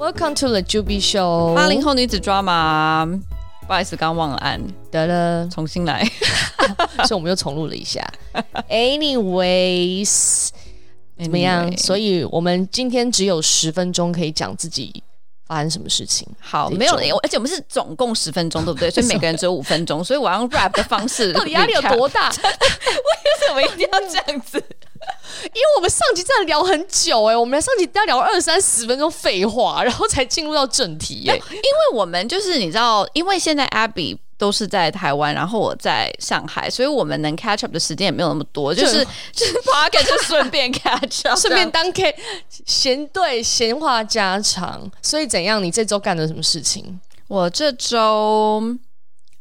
Welcome to the Juby Show。八零后女子 drama，不好意思，刚忘了按，得了，重新来，所以我们又重录了一下。Anyways，怎么样？所以我们今天只有十分钟可以讲自己发生什么事情。好，没有，而且我们是总共十分钟，对不对？所以每个人只有五分钟，所以我要用 rap 的方式。到底压力有多大？为什么一定要这样子？因为我们上集真的聊很久哎、欸，我们上集要聊二三十分钟废话，然后才进入到正题哎、欸。因为我们就是你知道，因为现在 Abby 都是在台湾，然后我在上海，所以我们能 catch up 的时间也没有那么多，就是就是 podcast 就顺便 catch up，顺便当 K 闲对闲话家常。所以怎样？你这周干了什么事情？我这周。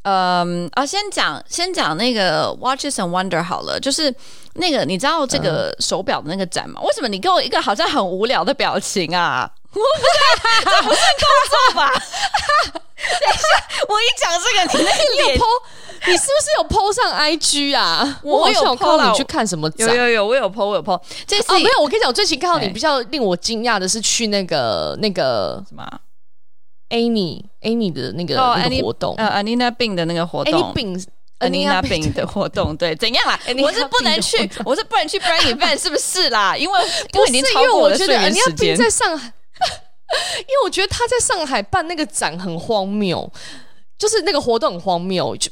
嗯啊，先讲先讲那个 Watches and Wonder 好了，就是那个你知道这个手表的那个展吗？嗯、为什么你给我一个好像很无聊的表情啊？我不是，这不是工作吧？等一下，我一讲这个，你那个脸，po, 你是不是有 po 上 IG 啊？我，我有 po 你去看什么展？有有有，我有 po，我有 po。这次、哦、没有，我跟你讲，我最近看到你比较令我惊讶的是去那个那个什么。Amy Amy 的那个、oh, 那个活动，呃、uh,，Anina Bing 的那个活动，Anina Bing 的活动，对，怎样啦？我是不能去，我是不能去 brand event，是不是啦？因为因为已经超过我的睡眠时间。在上海，因为我觉得他在上海办那个展很荒谬，就是那个活动很荒谬。就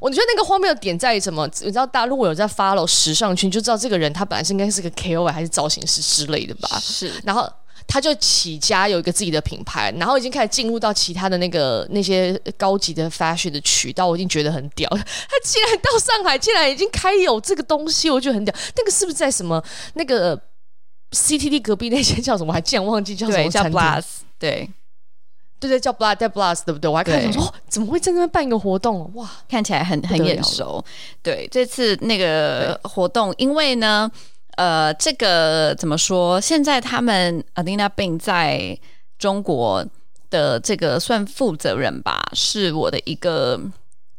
我觉得那个荒谬的点在于什么？你知道，大家如果有在 follow 时尚圈，就知道这个人他本来是应该是个 KOL 还是造型师之类的吧？是，然后。他就起家有一个自己的品牌，然后已经开始进入到其他的那个那些高级的 fashion 的渠道，我已经觉得很屌。他竟然到上海，竟然已经开有这个东西，我觉得很屌。那个是不是在什么那个 CTD 隔壁那间叫什么？我还竟然忘记叫什么？叫 Blast，对对对，叫 Blast，叫 Blast，对不对？我还看到说，哦，怎么会在那边办一个活动？哇，看起来很很眼熟。对，这次那个活动，因为呢。呃，这个怎么说？现在他们 Anina Bing 在中国的这个算负责人吧，是我的一个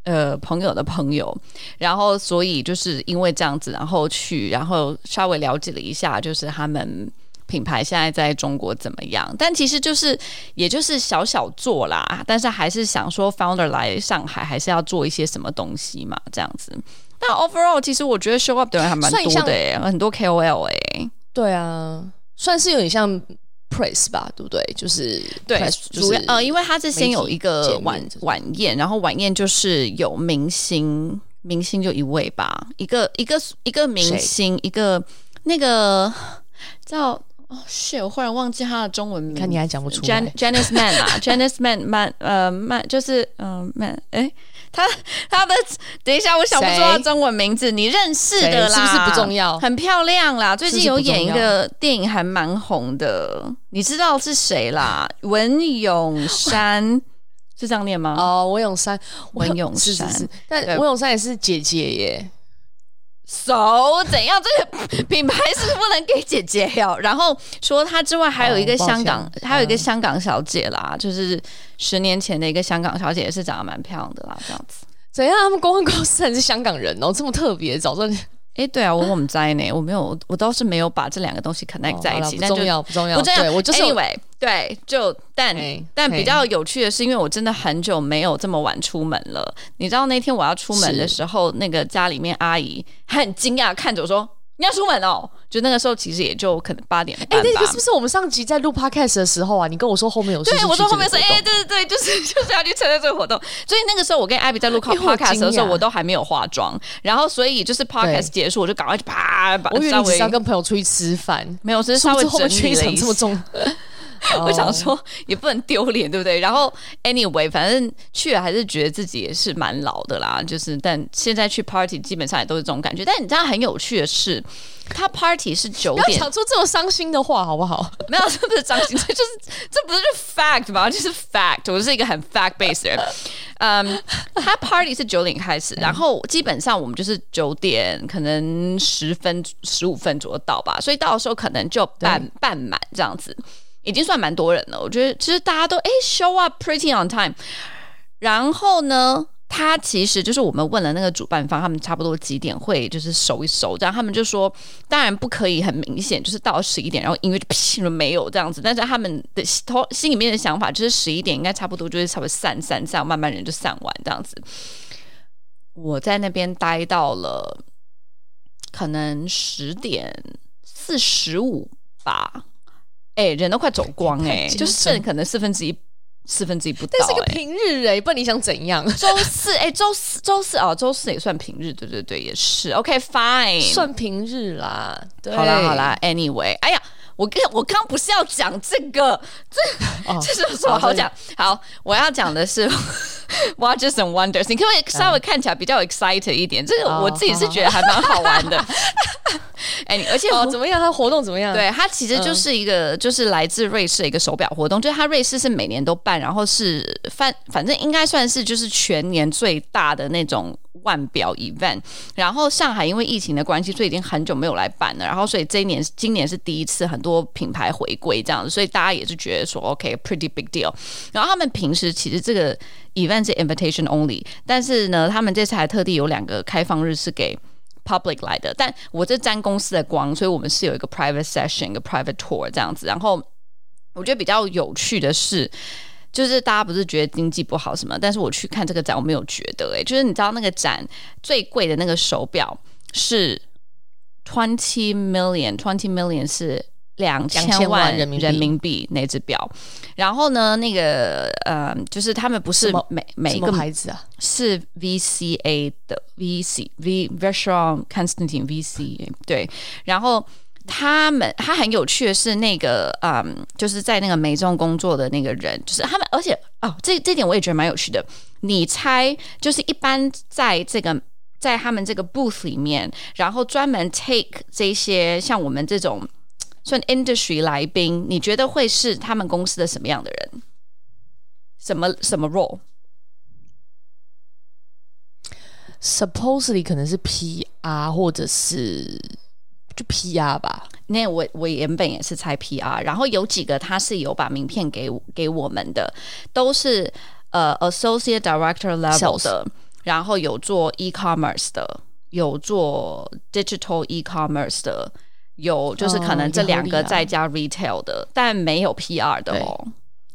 呃朋友的朋友，然后所以就是因为这样子，然后去，然后稍微了解了一下，就是他们品牌现在在中国怎么样？但其实就是也就是小小做啦，但是还是想说 Founder 来上海还是要做一些什么东西嘛，这样子。但 overall，其实我觉得 show up 的人还蛮多的诶，很多 KOL 诶。对啊，算是有点像 press 吧，对不对？就是对，主要呃，因为他是先有一个晚晚宴，然后晚宴就是有明星，明星就一位吧，一个一个一个明星，一个那个叫哦，shit，我忽然忘记他的中文名，看你还讲不出来，Janice Man 啊，Janice Man Man 呃 Man 就是嗯 Man 哎。他他的等一下，我想不出他中文名字，你认识的啦？是不是不重要？很漂亮啦，最近有演一个电影还蛮红的，你知道是谁啦？文咏珊是这样念吗？哦，文咏珊，文咏珊，但文咏珊也是姐姐耶。So 怎样？这个 品牌是不能给姐姐哟。然后除了她之外，还有一个香港，哦、还有一个香港小姐啦，就是十年前的一个香港小姐，也是长得蛮漂亮的啦。这样子，怎样？他们公关公司还是香港人哦，这么特别，早上。哎，对啊，我我们在呢，我没有，我倒是没有把这两个东西 connect 在一起。不重要，不重要，不重要。对，我就是，anyway，对，就但但比较有趣的是，因为我真的很久没有这么晚出门了。你知道那天我要出门的时候，那个家里面阿姨很惊讶看着我说。你要出门哦？就那个时候，其实也就可能八点半。哎、欸，那个是不是我们上集在录 podcast 的时候啊？你跟我说后面有事，对，我说后面说，哎、欸，对对对，就是 就是要去参加这个活动。所以那个时候，我跟 Abby 在录 podcast 的时候，我都还没有化妆。然后，所以就是 podcast 结束，我就赶快去啪把。我以为你是要跟朋友出去吃饭，没有，只是稍微整理了一这么重。我想说也不能丢脸，对不对？然后 anyway，反正去了还是觉得自己也是蛮老的啦。就是，但现在去 party 基本上也都是这种感觉。但你知道很有趣的是，他 party 是九点，不要讲出这么伤心的话好不好？没有，这不是伤心，这就是这不是 fact 吗？就是 fact，我是一个很 fact based 的人。嗯，他 party 是九点开始，然后基本上我们就是九点可能十分十五分左右到吧，所以到的时候可能就半半满这样子。已经算蛮多人了，我觉得其实大家都诶 show up pretty on time，然后呢，他其实就是我们问了那个主办方，他们差不多几点会就是收一收，这样他们就说，当然不可以很明显，就是到十一点，然后音乐就噼没有这样子。但是他们的头心里面的想法就是十一点应该差不多就是差不多散散散，慢慢人就散完这样子。我在那边待到了可能十点四十五吧，哎，人都快走光哎、欸，就剩可能四分之一。四分之一不到、欸，但是个平日哎、欸，不然你想怎样？周四哎，周、欸、四周四哦，周四也算平日，对对对，也是。OK fine，算平日啦。对好啦好啦，Anyway，哎呀，我跟我刚不是要讲这个，这、哦、这是什么好讲？好，我要讲的是 Watches and Wonders，你可不可以稍微看起来比较 excited 一点？这个我自己是觉得还蛮好玩的。哎，而且哦，怎么样？它活动怎么样？对，它其实就是一个，就是来自瑞士的一个手表活动。就是它瑞士是每年都办，然后是反反正应该算是就是全年最大的那种腕表 event。然后上海因为疫情的关系，所以已经很久没有来办了。然后所以这一年今年是第一次，很多品牌回归这样子，所以大家也是觉得说 OK，pretty big deal。然后他们平时其实这个 event 是 invitation only，但是呢，他们这次还特地有两个开放日是给。public 来的，但我这沾公司的光，所以我们是有一个 private session，一个 private tour 这样子。然后我觉得比较有趣的是，就是大家不是觉得经济不好什么，但是我去看这个展，我没有觉得、欸，诶，就是你知道那个展最贵的那个手表是 twenty million，twenty million 是。两千万人民币，人民币那只表，然后呢，那个呃，就是他们不是每每一个牌子啊，是 VCA 的 VC V Vacheron Constantin VCA 对，然后他们他很有趣的是那个嗯，就是在那个美中工作的那个人，就是他们，而且哦，这这点我也觉得蛮有趣的。你猜，就是一般在这个在他们这个 booth 里面，然后专门 take 这些像我们这种。算 industry 来宾，你觉得会是他们公司的什么样的人？什么什么 role？Supposedly 可能是 PR 或者是就 PR 吧。那我我原本也是猜 PR，然后有几个他是有把名片给给我们的，都是呃 associate director level 的，然后有做 e-commerce 的，有做 digital e-commerce 的。有，就是可能这两个再加 retail 的，哦、但没有 PR 的哦。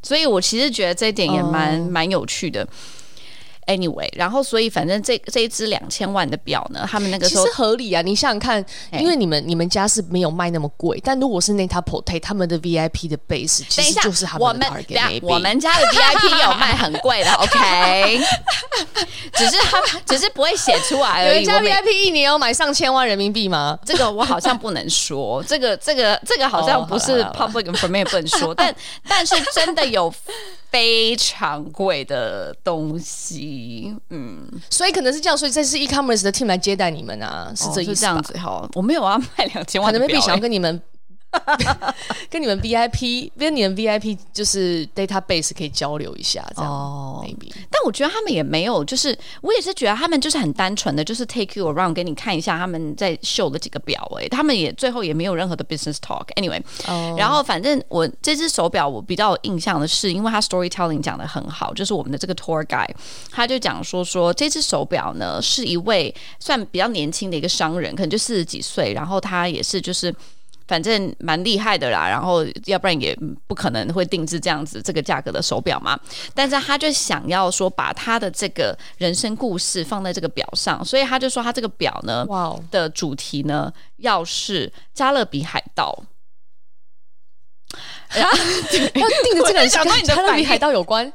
所以我其实觉得这一点也蛮蛮、哦、有趣的。Anyway，然后所以反正这这一支两千万的表呢，他们那个时候其实合理啊。你想想看，因为你们你们家是没有卖那么贵，但如果是 Net-a-Porter 他们的 VIP 的 base 其实就是他们的 target。我们家的 VIP 有卖很贵的，OK。只是他只是不会写出来而已。有人家 VIP 一年要买上千万人民币吗？这个我好像不能说，这个这个这个好像不是 public information 不能说，但但是真的有。非常贵的东西，嗯，所以可能是这样，所以这是 e-commerce 的 team 来接待你们啊，是这意思、哦、这样子哈。我没有啊卖两千万的表，可能 maybe 想要跟你们。跟你们 VIP，跟你们 VIP 就是 database 可以交流一下，这样。哦。但我觉得他们也没有，就是我也是觉得他们就是很单纯的，就是 take you around 给你看一下他们在秀的几个表。哎，他们也最后也没有任何的 business talk。Anyway，哦。然后反正我这只手表我比较有印象的是，因为他 storytelling 讲的很好，就是我们的这个 tour guide，他就讲说说这只手表呢是一位算比较年轻的一个商人，可能就四十几岁，然后他也是就是。反正蛮厉害的啦，然后要不然也不可能会定制这样子这个价格的手表嘛。但是他就想要说把他的这个人生故事放在这个表上，所以他就说他这个表呢，哇，Wow. 的主题呢要是加勒比海盗。要定的这个人跟加勒比海盗有关，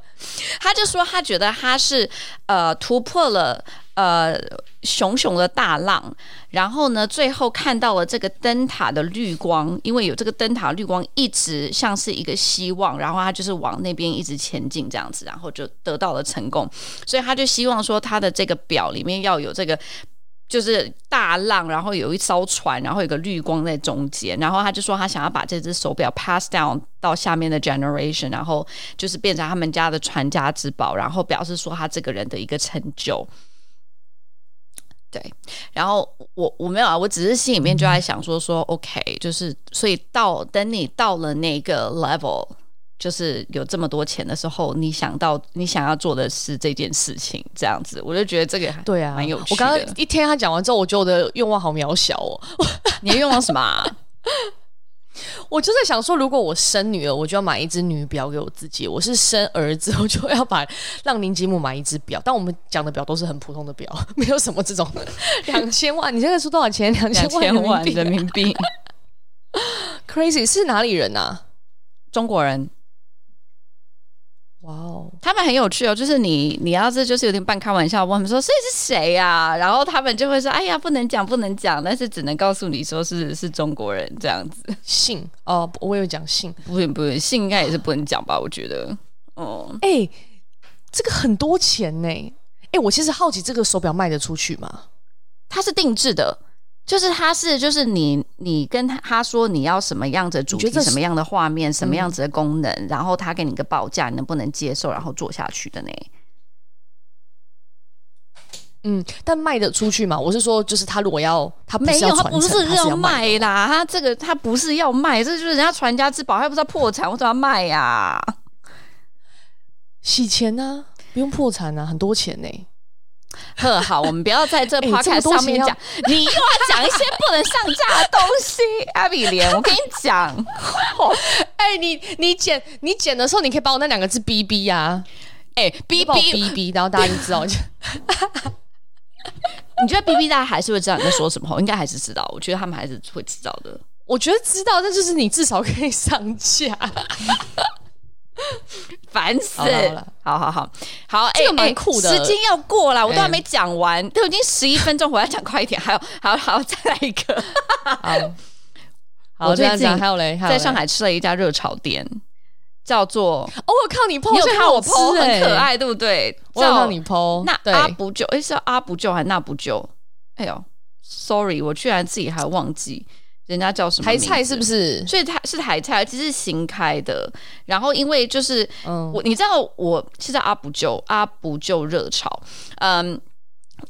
他就说他觉得他是呃突破了呃熊熊的大浪，然后呢最后看到了这个灯塔的绿光，因为有这个灯塔绿光一直像是一个希望，然后他就是往那边一直前进这样子，然后就得到了成功，所以他就希望说他的这个表里面要有这个。就是大浪，然后有一艘船，然后有个绿光在中间，然后他就说他想要把这只手表 pass down 到下面的 generation，然后就是变成他们家的传家之宝，然后表示说他这个人的一个成就。对，然后我我没有啊，我只是心里面就在想说说 OK，就是所以到等你到了那个 level。就是有这么多钱的时候，你想到你想要做的是这件事情，这样子，我就觉得这个对啊，蛮有趣的。我刚刚一听他讲完之后，我觉得我的愿望好渺小哦。你的愿望什么啊？我就在想说，如果我生女儿，我就要买一只女表给我自己；我是生儿子，我就要把让林吉姆买一只表。但我们讲的表都是很普通的表，没有什么这种两千万。你现在出多少钱？两千万人民币。Crazy 是哪里人啊？中国人。哇哦，他们很有趣哦，就是你你要是就是有点半开玩笑，问他们说所以是谁呀？然后他们就会说哎呀，不能讲，不能讲，但是只能告诉你说是是中国人这样子。姓哦，我有讲姓，不行不行，姓应该也是不能讲吧？我觉得哦，哎、欸，这个很多钱呢。哎、欸，我其实好奇这个手表卖得出去吗？它是定制的。就是他是，就是你，你跟他他说你要什么样子的主题，什么样的画面，什么样子的功能，嗯、然后他给你个报价，你能不能接受，然后做下去的呢？嗯，但卖得出去吗？我是说，就是他如果要，他要没有，他不是要卖啦，他，他这个他不是要卖，这就是人家传家之宝，他不是要破产，我怎么要卖呀、啊？洗钱呢、啊？不用破产啊，很多钱呢。呵，好，我们不要在这 podcast 上面讲、欸，你又要讲一些不能上架的东西。阿比莲，我跟你讲，哎、欸，你你剪你剪的时候，你可以把我那两个字逼逼呀，哎、欸，哔哔哔哔，然后大家就知道。你觉得逼逼大家还是会知道你在说什么？应该还是知道，我觉得他们还是会知道的。我觉得知道，但就是你至少可以上架。烦死！好好好好，哎，这个蛮酷的。时间要过了，我都还没讲完，都已经十一分钟，我要讲快一点。还有，还有，还有，再来一个。好，好，最近还有嘞，在上海吃了一家热炒店，叫做……哦，我靠你 po，你有看我 po，很可爱，对不对？我有看你 po，那阿不救？哎，是阿不救还是那不救？哎呦，sorry，我居然自己还忘记。人家叫什么？台菜是不是？所以它是台菜，其实是新开的。然后因为就是，嗯，我你知道我是在阿不就阿不就热炒，嗯，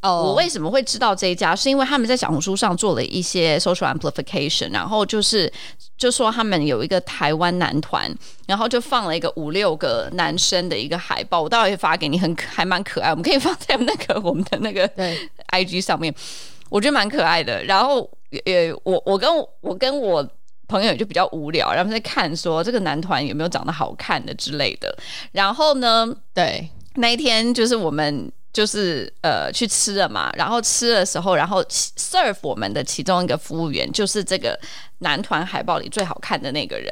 哦，我为什么会知道这一家？是因为他们在小红书上做了一些 social amplification，然后就是就说他们有一个台湾男团，然后就放了一个五六个男生的一个海报，我待会会发给你，很还蛮可爱，我们可以放在那个我们的那个对 IG 上面，我觉得蛮可爱的。然后。也，我我跟我跟我朋友就比较无聊，然后在看说这个男团有没有长得好看的之类的。然后呢，对，那一天就是我们。就是呃去吃了嘛，然后吃的时候，然后 serve 我们的其中一个服务员就是这个男团海报里最好看的那个人。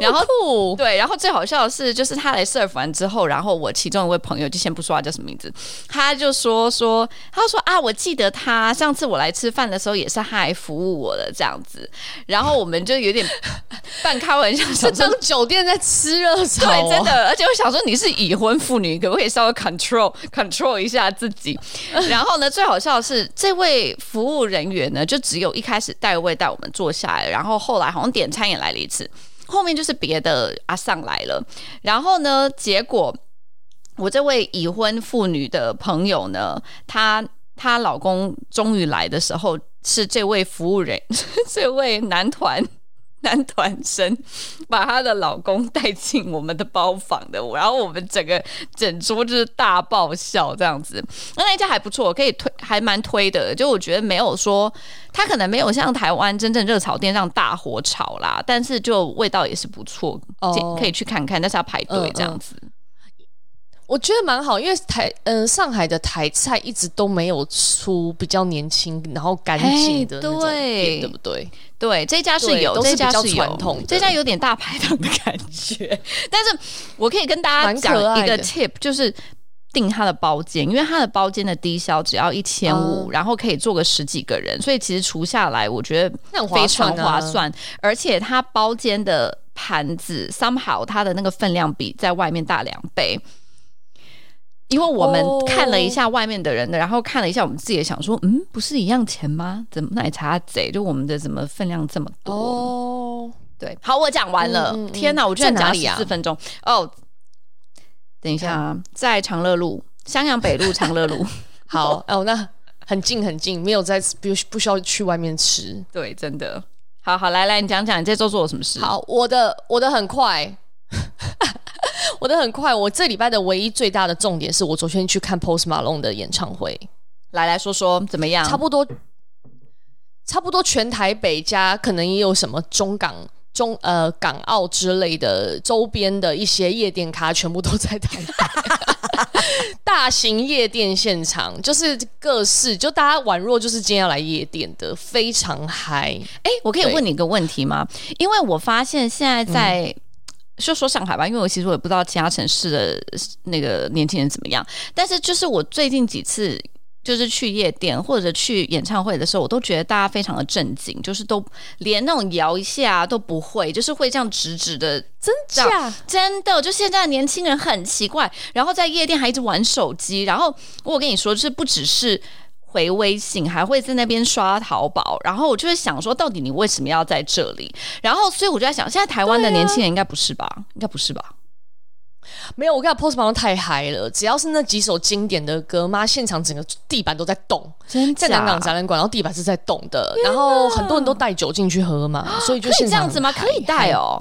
然后对，然后最好笑的是，就是他来 serve 完之后，然后我其中一位朋友就先不说他叫什么名字，他就说说，他说啊，我记得他上次我来吃饭的时候也是他来服务我的这样子，然后我们就有点 半开玩笑，是当酒店在吃热炒，哦，对，真的，而且我想说你是已婚妇女，可不可以稍微 control control 一下？自己，然后呢，最好笑的是，这位服务人员呢，就只有一开始带位带我们坐下来，然后然后后来好像点餐也来了一次，后面就是别的阿尚来了，然后呢，结果我这位已婚妇女的朋友呢，她她老公终于来的时候，是这位服务人，这位男团。男团生把她的老公带进我们的包房的，然后我们整个整桌就是大爆笑这样子。那那家还不错，可以推，还蛮推的。就我觉得没有说，他可能没有像台湾真正热炒店这样大火炒啦，但是就味道也是不错，哦，可以去看看，但是要排队这样子。嗯嗯我觉得蛮好，因为台嗯、呃、上海的台菜一直都没有出比较年轻然后干净的那种店，对不对？对，这家是有，这家是传统，这家有点大排档的感觉。但是我可以跟大家讲一个 tip，就是订他的包间，因为他的包间的低消只要一千五，然后可以坐个十几个人，所以其实除下来我觉得非常划算。而且他包间的盘子 somehow 它的那个分量比在外面大两倍。因为我们看了一下外面的人的，oh. 然后看了一下我们自己，想说，嗯，不是一样钱吗？怎么奶茶贼？就我们的怎么分量这么多？哦、oh.，对，好，我讲完了。天哪，我居然讲了四分钟哦！Oh, 等一下啊，在长乐路，襄阳北路长乐路。好哦，那很近很近，没有在不不需要去外面吃。对，真的。好好来来，你讲讲你这周做了什么事？好，我的我的很快。我的很快，我这礼拜的唯一最大的重点是我昨天去看 Post Malone 的演唱会，来来说说怎么样？差不多，差不多全台北加可能也有什么中港、中呃港澳之类的周边的一些夜店咖，全部都在台北。大型夜店现场就是各式，就大家宛若就是今天要来夜店的，非常嗨。哎，我可以问你一个问题吗？因为我发现现在在。嗯就说上海吧，因为我其实我也不知道其他城市的那个年轻人怎么样。但是就是我最近几次就是去夜店或者去演唱会的时候，我都觉得大家非常的正经，就是都连那种摇一下都不会，就是会这样直直的。真假？真的，就现在的年轻人很奇怪，然后在夜店还一直玩手机。然后我跟你说，就是不只是。回微信还会在那边刷淘宝，然后我就会想说，到底你为什么要在这里？然后所以我就在想，现在台湾的年轻人应该不是吧？啊、应该不是吧？没有，我看 Post Malone 太嗨了，只要是那几首经典的歌，妈，现场整个地板都在动，真在南港展览馆，然后地板是在动的，然后很多人都带酒进去喝嘛，所以就现场可以这样子吗？可以带哦。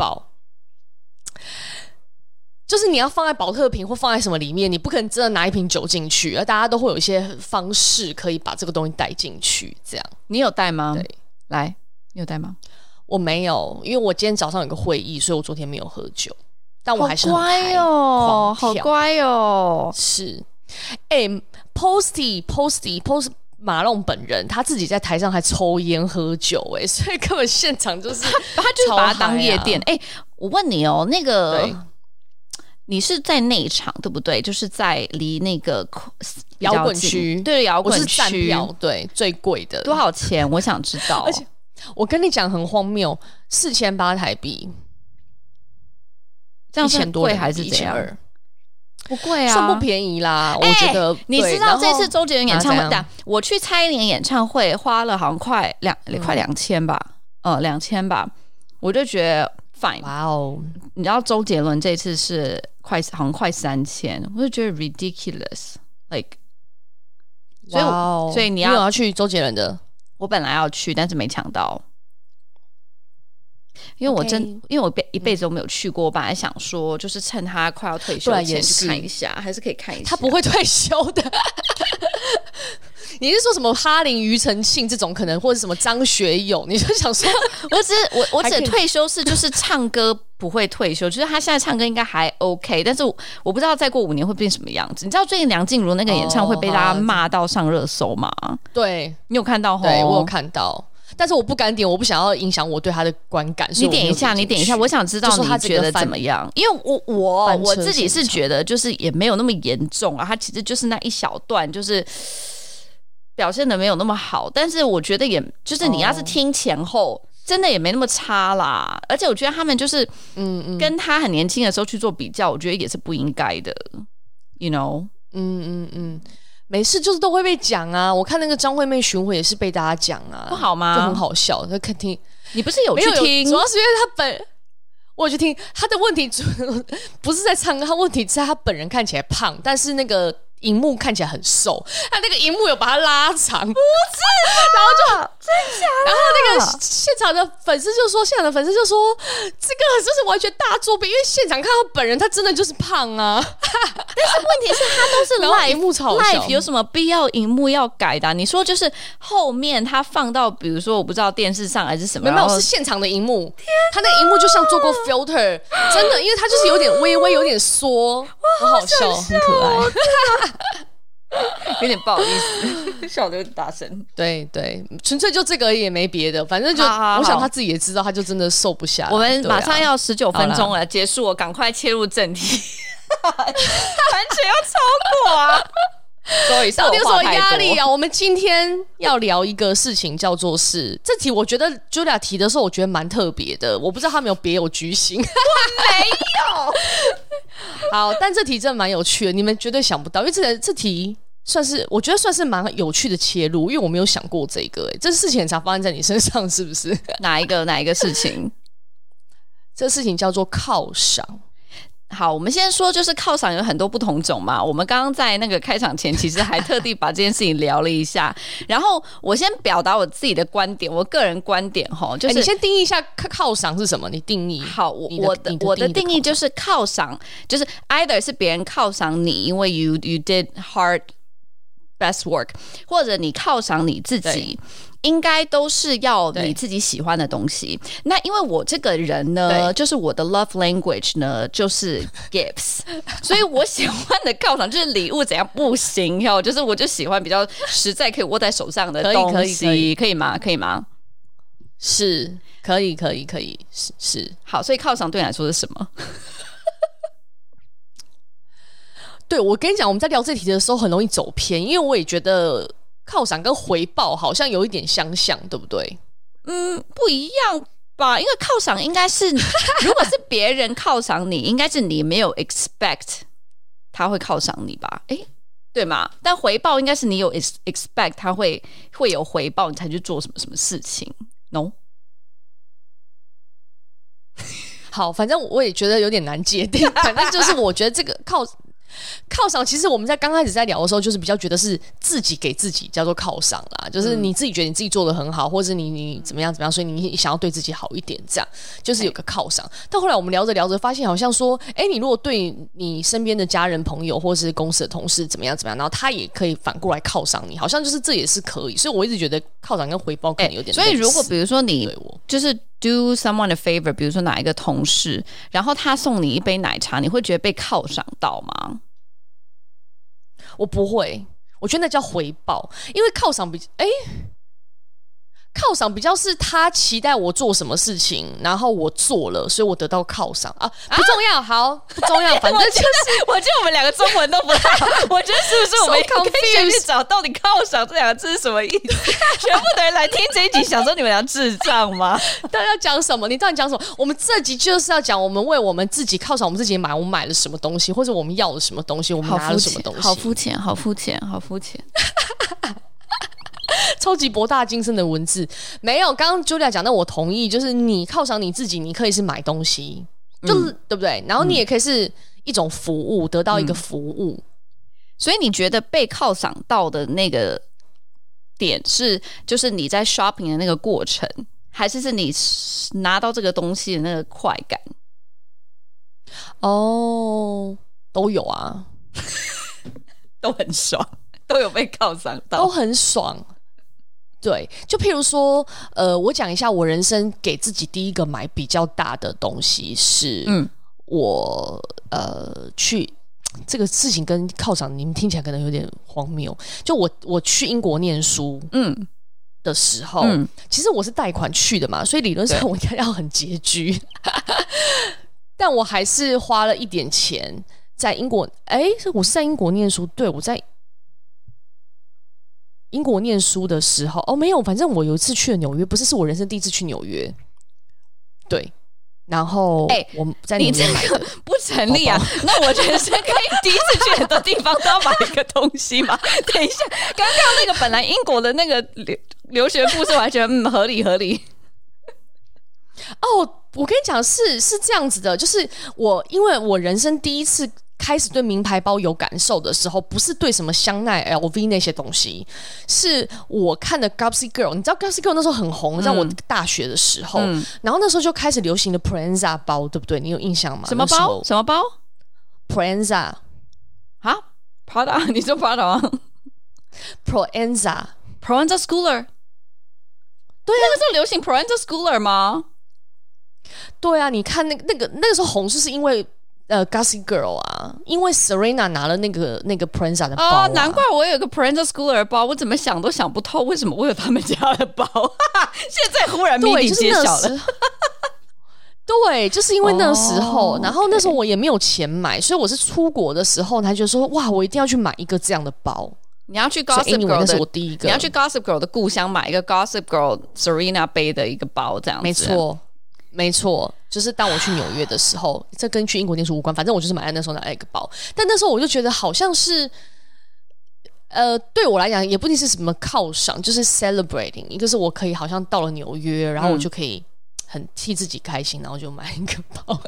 就是你要放在保特瓶或放在什么里面，你不可能真的拿一瓶酒进去，而大家都会有一些方式可以把这个东西带进去。这样，你有带吗？对，来，你有带吗？我没有，因为我今天早上有个会议，所以我昨天没有喝酒。但我还是乖哦，好乖哦。是，哎、欸、，Posty Posty Post Malone 本人他自己在台上还抽烟喝酒、欸，哎，所以根本现场就是他，他就是把它当夜店。哎、我问你哦，那个。你是在内场对不对？就是在离那个摇滚区，对摇滚区，站票对最贵的多少钱？我想知道。而且我跟你讲很荒谬，四千八台币，这样算贵还是怎样？不贵啊，算不便宜啦。欸、我觉得你知道这次周杰伦演唱会，我去蔡依林演唱会花了好像快两快两千吧，呃，两千吧，我就觉得。Fine，哇哦！你知道周杰伦这次是快好像快三千，我就觉得 ridiculous，like，所以、wow, 所以你要你要去周杰伦的，我本来要去，但是没抢到，因为我真，okay. 因为我一辈子都没有去过，我本来想说就是趁他快要退休前去看一下，还是可以看一下，他不会退休的。你是说什么哈林、庾澄庆这种可能，或者什么张学友？你就想说，我只我我只退休是就是唱歌不会退休，就是他现在唱歌应该还 OK，但是我，我不知道再过五年会变什么样子。你知道最近梁静茹那个演唱会被大家骂到上热搜吗？对，你有看到？对，我有看到，但是我不敢点，我不想要影响我对他的观感。你点一下，你点一下，我想知道你觉得怎么样？因为我我我自己是觉得就是也没有那么严重啊，他其实就是那一小段就是。表现的没有那么好，但是我觉得也就是你要是听前后，oh. 真的也没那么差啦。而且我觉得他们就是，嗯嗯，跟他很年轻的时候去做比较，我觉得也是不应该的。You know，嗯嗯嗯，没事，就是都会被讲啊。我看那个张惠妹巡回也是被大家讲啊，不好吗？就很好笑。那肯定你不是有去听？主要是因为他本我去听他的问题，主 不是在唱歌，他问题在他本人看起来胖，但是那个。荧幕看起来很瘦，他那个荧幕有把它拉长，不是，然后就真假，然后那个现场的粉丝就说，现场的粉丝就说，这个就是完全大作弊，因为现场看到本人他真的就是胖啊，但是问题是他都是 live，荧幕超小，live 有什么必要荧幕要改的啊？你说就是后面他放到，比如说我不知道电视上还是什么，没有，是现场的荧幕，他那个荧幕就像做过 filter，真的，因为他就是有点微微有点缩，很好笑，很可爱。有点不好意思，笑得有点大声。对对，纯粹就这个也没别的，反正就好好好，我想他自己也知道，他就真的瘦不下来。我们马上要十九分钟了，结束，我赶快切入正题，完全要超过啊！所以到底有什么压力啊？我们今天要聊一个事情，叫做是这题，我觉得 Julia 提的时候，我觉得蛮特别的。我不知道他们有别有居心，我没有。好，但这题真的蛮有趣的，你们绝对想不到，因为这这题算是我觉得算是蛮有趣的切入，因为我没有想过这个、欸，哎，这事情很常发生在你身上，是不是？哪一个哪一个事情？这事情叫做犒赏。好，我们先说，就是犒赏有很多不同种嘛。我们刚刚在那个开场前，其实还特地把这件事情聊了一下。然后我先表达我自己的观点，我个人观点哈，就是、欸、你先定义一下犒赏是什么？你定义好，我的我的，的我的定义就是犒赏，就是 either 是别人犒赏你，因为 you you did hard best work，或者你犒赏你自己。应该都是要你自己喜欢的东西。那因为我这个人呢，就是我的 love language 呢，就是 gifts，所以我喜欢的犒赏就是礼物，怎样不行哟？就是我就喜欢比较实在，可以握在手上的东西，可以可以可以，可以吗？可以吗？是，可以可以可以，是是。好，所以犒赏对你来说是什么？对，我跟你讲，我们在聊这题的时候很容易走偏，因为我也觉得。犒赏跟回报好像有一点相像，对不对？嗯，不一样吧？因为犒赏应该是，如果是别人犒赏你，应该是你没有 expect 他会犒赏你吧？诶，对吗？但回报应该是你有 expect 他会会有回报，你才去做什么什么事情？No？好，反正我也觉得有点难界定。反正就是我觉得这个犒。犒赏其实我们在刚开始在聊的时候，就是比较觉得是自己给自己叫做犒赏啦，就是你自己觉得你自己做的很好，或者你你怎么样怎么样，所以你想要对自己好一点，这样就是有个犒赏。但后来我们聊着聊着，发现好像说，哎，你如果对你身边的家人、朋友，或是公司的同事怎么样怎么样，然后他也可以反过来犒赏你，好像就是这也是可以。所以我一直觉得犒赏跟回报可能有点。所以如果比如说你就是 do someone a favor，比如说哪一个同事，然后他送你一杯奶茶，你会觉得被犒赏到吗？我不会，我觉得那叫回报，因为犒赏比哎。犒赏比较是他期待我做什么事情，然后我做了，所以我得到犒赏啊，不重要，好不重要，反正就是，我觉得我们两个中文都不太好，我觉得是不是我们可以先去找到底犒赏这两个字是什么意思？全部的人来听这一集，想说你们俩智障吗？到底要讲什么？你到底讲什么？我们这集就是要讲我们为我们自己犒赏，我们自己买，我们买了什么东西，或者我们要了什么东西，我们拿了什么东西？好肤浅，好肤浅，好肤浅。超级博大精深的文字没有。刚刚 Julia 讲的，我同意。就是你犒赏你自己，你可以是买东西，就是、嗯、对不对？然后你也可以是一种服务，嗯、得到一个服务。所以你觉得被犒赏到的那个点是，就是你在 shopping 的那个过程，还是是你拿到这个东西的那个快感？哦，都有啊，都很爽，都有被犒赏到，都很爽。对，就譬如说，呃，我讲一下我人生给自己第一个买比较大的东西是，嗯，我呃去这个事情跟犒赏，你们听起来可能有点荒谬。就我我去英国念书，嗯的时候，嗯，其实我是贷款去的嘛，所以理论上我应该要很拮据，但我还是花了一点钱在英国。哎，我是在英国念书，对，我在。英国念书的时候，哦，没有，反正我有一次去了纽约，不是，是我人生第一次去纽约。对，然后，哎，我在纽约买的不成立啊。那我人生可以第一次去很多地方都要买一个东西吗？等一下，刚刚那个本来英国的那个留留学故事，我还觉得嗯合理合理。哦，我跟你讲，是是这样子的，就是我因为我人生第一次。开始对名牌包有感受的时候，不是对什么香奈儿、LV 那些东西，是我看的 Gossip Girl。你知道 Gossip Girl 那时候很红，在、嗯、我大学的时候、嗯，然后那时候就开始流行的 Pranza 包，对不对？你有印象吗？什么包？什么包？Pranza 啊？Prada？你说 Prada 吗？Pranza？Pranza Schooler？对啊，那个时候流行 Pranza Schooler 吗？对啊，你看那个那个那个时候红，就是因为。呃、uh,，Gossip Girl 啊，因为 Serena 拿了那个那个 Pranza 的包啊，uh, 难怪我有个 Pranza Schooler 的包，我怎么想都想不透，为什么我有他们家的包？现在忽然谜底揭晓了。对，就是因为那时候，oh, 然后那时候我也没有钱买，所以我是出国的时候，他就说哇，我一定要去买一个这样的包。你要去 Gossip Girl 的，是我第一个。你要去 Gossip Girl 的故乡买一个 Gossip Girl Serena 背的一个包，这样子。没错。没错，就是当我去纽约的时候，这跟去英国念书无关。反正我就是买了那时候的那个包，但那时候我就觉得好像是，呃，对我来讲也不一定是什么犒赏，就是 celebrating。一个是我可以好像到了纽约，然后我就可以很替自己开心，然后就买一个包。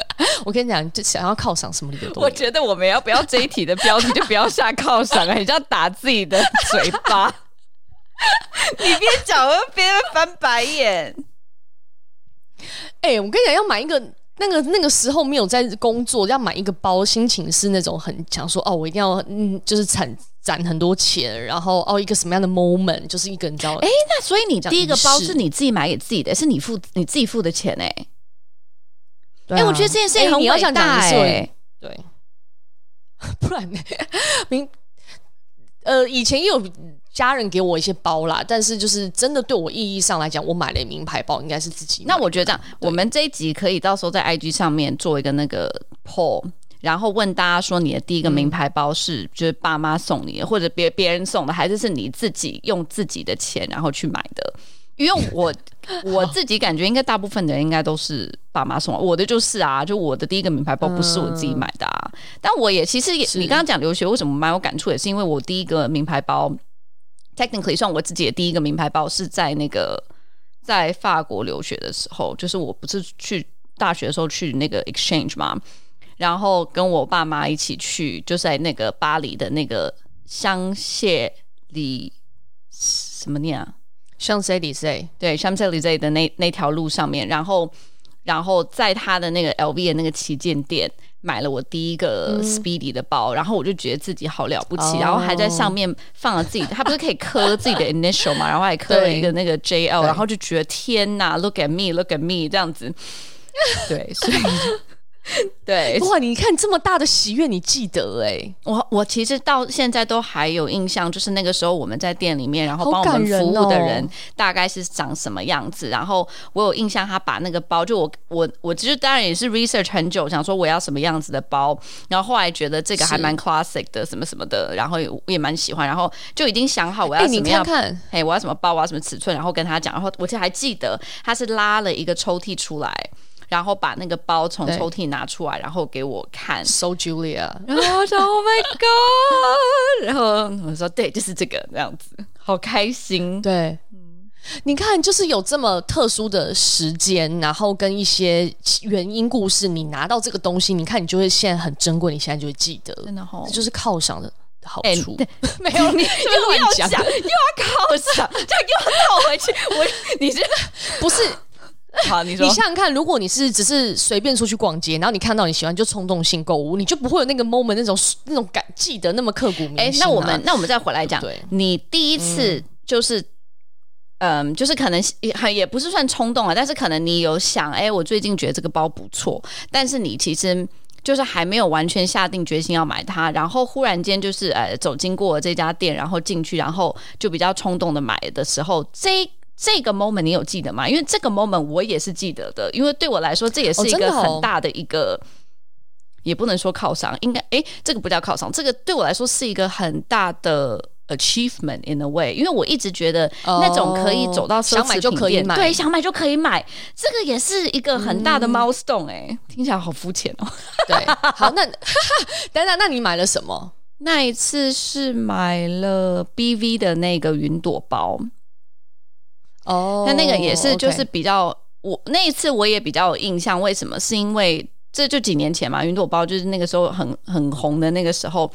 我跟你讲，就想要犒赏什么理由都。我觉得我们要不要这一题的标题就不要下犒赏啊，你就要打自己的嘴巴。你边讲边翻白眼。哎、欸，我跟你讲，要买一个那个那个时候没有在工作，要买一个包，心情是那种很想说哦，我一定要嗯，就是攒攒很多钱，然后哦，一个什么样的 moment，就是一个你知道？哎、欸，那所以你第一个包是你自己买给自己的，是你付你自己付的钱哎、欸。哎、我觉得这件事情很伟大哎、欸。对，不然呢？明呃，以前也有。家人给我一些包啦，但是就是真的对我意义上来讲，我买了名牌包，应该是自己。那我觉得这样，我们这一集可以到时候在 IG 上面做一个那个 poll，然后问大家说，你的第一个名牌包是、嗯、就是爸妈送你的，或者别别人送的，还是是你自己用自己的钱然后去买的？因为我 我自己感觉，应该大部分的人应该都是爸妈送，我的就是啊，就我的第一个名牌包不是我自己买的啊。嗯、但我也其实也，你刚刚讲留学为什么蛮有感触，也是因为我第一个名牌包。Technically 算我自己的第一个名牌包是在那个在法国留学的时候，就是我不是去大学的时候去那个 exchange 嘛，然后跟我爸妈一起去，就在那个巴黎的那个香榭里什么念啊？香榭里塞对，香榭里塞的那那条路上面，然后然后在他的那个 LV 的那个旗舰店。买了我第一个 Speedy 的包，嗯、然后我就觉得自己好了不起，哦、然后还在上面放了自己，他不是可以刻自己的 initial 嘛，然后还刻了一个那个 JL，然后就觉得天哪，look at me，look at me 这样子，对，所以。对，哇！你看这么大的喜悦，你记得哎、欸？我我其实到现在都还有印象，就是那个时候我们在店里面，然后帮我们服务的人大概是长什么样子。哦、然后我有印象，他把那个包，就我我我其实当然也是 research 很久，想说我要什么样子的包。然后后来觉得这个还蛮 classic 的，什么什么的，然后也也蛮喜欢。然后就已经想好我要什么样，哎，我要什么包，我要什么尺寸，然后跟他讲。然后我其实还记得，他是拉了一个抽屉出来。然后把那个包从抽屉拿出来，然后给我看。So Julia，然后我说 Oh my God，然后我说对，就是这个这样子，好开心。对，嗯，你看，就是有这么特殊的时间，然后跟一些原因故事，你拿到这个东西，你看，你就会现在很珍贵，你现在就会记得，真的好，这就是犒赏的好处。欸、没有你 又要讲，又要犒赏，这样又要倒回去。我你是不是？好，你说，你想想看，如果你是只是随便出去逛街，然后你看到你喜欢就冲动性购物，你就不会有那个 moment 那种那种感记得那么刻骨铭心、啊。哎、欸，那我们那我们再回来讲，对你第一次就是，嗯、呃，就是可能也也不是算冲动啊，但是可能你有想，哎、欸，我最近觉得这个包不错，但是你其实就是还没有完全下定决心要买它，然后忽然间就是呃走经过这家店，然后进去，然后就比较冲动的买的时候，这。这个 moment 你有记得吗？因为这个 moment 我也是记得的，因为对我来说这也是一个很大的一个，哦哦、也不能说犒赏，应该诶，这个不叫犒赏，这个对我来说是一个很大的 achievement in a way，因为我一直觉得那种可以走到想买就可以买，对，想买就可以买，这个也是一个很大的 milestone，哎、嗯，听起来好肤浅哦。对，好，那 等等，那你买了什么？那一次是买了 BV 的那个云朵包。哦，那那个也是，就是比较.我那一次我也比较有印象，为什么？是因为这就几年前嘛，云朵包就是那个时候很很红的那个时候，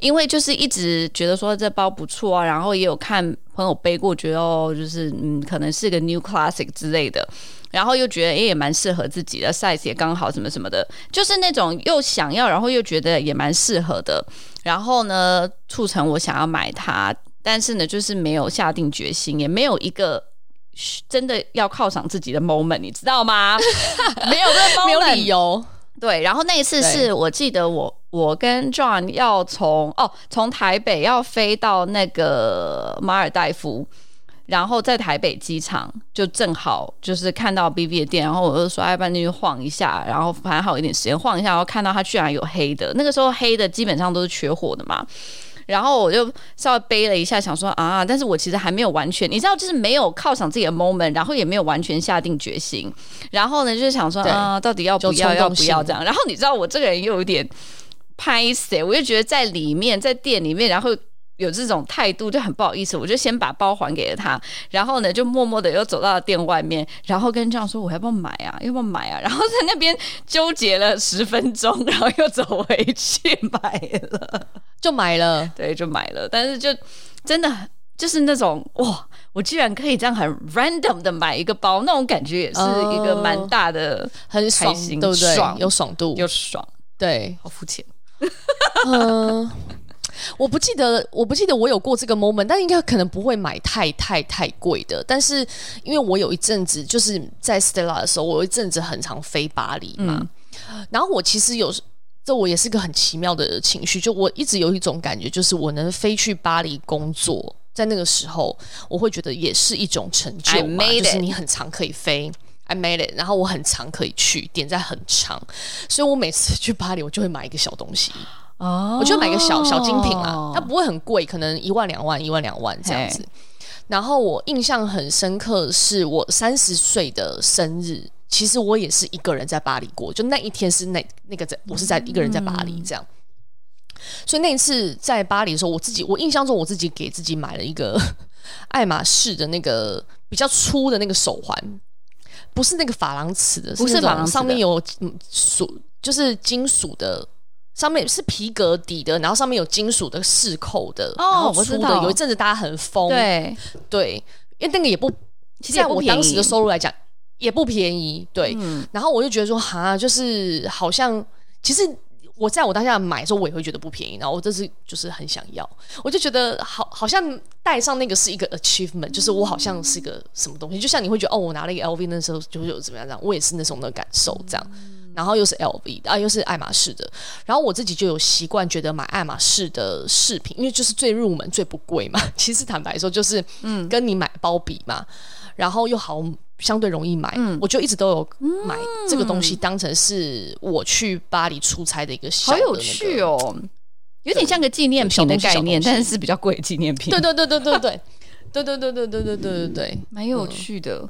因为就是一直觉得说这包不错啊，然后也有看朋友背过，觉得哦，就是嗯，可能是个 new classic 之类的，然后又觉得诶也蛮适合自己的 size 也刚好什么什么的，就是那种又想要，然后又觉得也蛮适合的，然后呢，促成我想要买它，但是呢，就是没有下定决心，也没有一个。真的要犒赏自己的 moment，你知道吗？没有这 moment，没有理由。对，然后那一次是我记得我我跟 John 要从哦从台北要飞到那个马尔代夫，然后在台北机场就正好就是看到 B B 的店，然后我就说哎，不然进去晃一下，然后反正还有一点时间晃一下，然后看到他居然有黑的，那个时候黑的基本上都是缺货的嘛。然后我就稍微背了一下，想说啊，但是我其实还没有完全，你知道，就是没有犒赏自己的 moment，然后也没有完全下定决心。然后呢，就是想说啊，到底要不要要不要这样？然后你知道我这个人又有点拍死，我就觉得在里面，在店里面，然后有这种态度就很不好意思，我就先把包还给了他，然后呢，就默默的又走到了店外面，然后跟这样说：“我要不要买啊？要不要买啊？” 然后在那边纠结了十分钟，然后又走回去买了，就买了，对，就买了。但是就真的就是那种哇，我居然可以这样很 random 的买一个包，那种感觉也是一个蛮大的、呃、很开心，对不对？爽有爽度，又爽，对，好肤浅。嗯。我不记得，我不记得我有过这个 moment，但应该可能不会买太太太贵的。但是因为我有一阵子就是在 Stella 的时候，我有一阵子很常飞巴黎嘛，嗯、然后我其实有这我也是个很奇妙的情绪，就我一直有一种感觉，就是我能飞去巴黎工作，在那个时候我会觉得也是一种成就嘛，就是你很常可以飞，I made it，然后我很常可以去，点在很长，所以我每次去巴黎，我就会买一个小东西。哦，我就买个小小精品啊，它不会很贵，可能一万两万、一万两万这样子。然后我印象很深刻，是我三十岁的生日，其实我也是一个人在巴黎过，就那一天是那那个在，我是在一个人在巴黎这样。所以那一次在巴黎的时候，我自己我印象中我自己给自己买了一个 爱马仕的那个比较粗的那个手环，不是那个珐琅瓷的，不是珐琅，上面有属就是金属的。上面是皮革底的，然后上面有金属的饰扣的，哦、我知道。有一阵子大家很疯，对对，因为那个也不，其实在我当时的收入来讲也不便宜，对。嗯、然后我就觉得说，哈，就是好像，其实我在我当下买的时候，我也会觉得不便宜。然后我这次就是很想要，我就觉得好，好像戴上那个是一个 achievement，就是我好像是一个什么东西，就像你会觉得哦，我拿了一个 LV 那时候就会有怎么样这样，我也是那种的感受这样。然后又是 LV 的啊，又是爱马仕的。然后我自己就有习惯，觉得买爱马仕的饰品，因为就是最入门、最不贵嘛。其实坦白说，就是嗯，跟你买包比嘛，然后又好，相对容易买。嗯，我就一直都有买这个东西，当成是我去巴黎出差的一个小的、那个、好有趣哦，有点像个纪念品的概念，但是是比较贵的纪念品。对对对对对对对对对对对对对对对，蛮有趣的。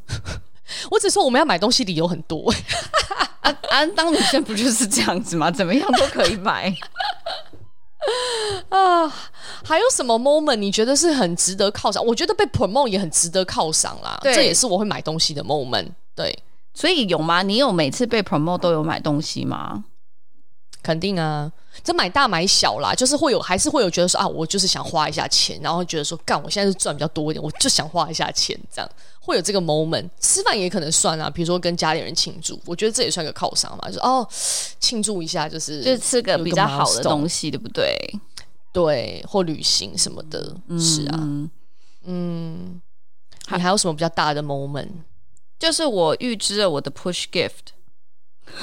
我只说我们要买东西理由很多。啊啊！当女生不就是这样子吗？怎么样都可以买 啊！还有什么 moment 你觉得是很值得犒赏？我觉得被 promote 也很值得犒赏啦。对这也是我会买东西的 moment。对，所以有吗？你有每次被 promote 都有买东西吗？肯定啊，这买大买小啦，就是会有，还是会有觉得说啊，我就是想花一下钱，然后觉得说，干，我现在是赚比较多一点，我就想花一下钱，这样会有这个 moment。吃饭也可能算啊，比如说跟家里人庆祝，我觉得这也算个犒赏嘛，就是哦，庆祝一下，就是就是吃个比较好的东西，对不对？对，或旅行什么的，嗯、是啊，嗯，你还有什么比较大的 moment？就是我预知了我的 push gift。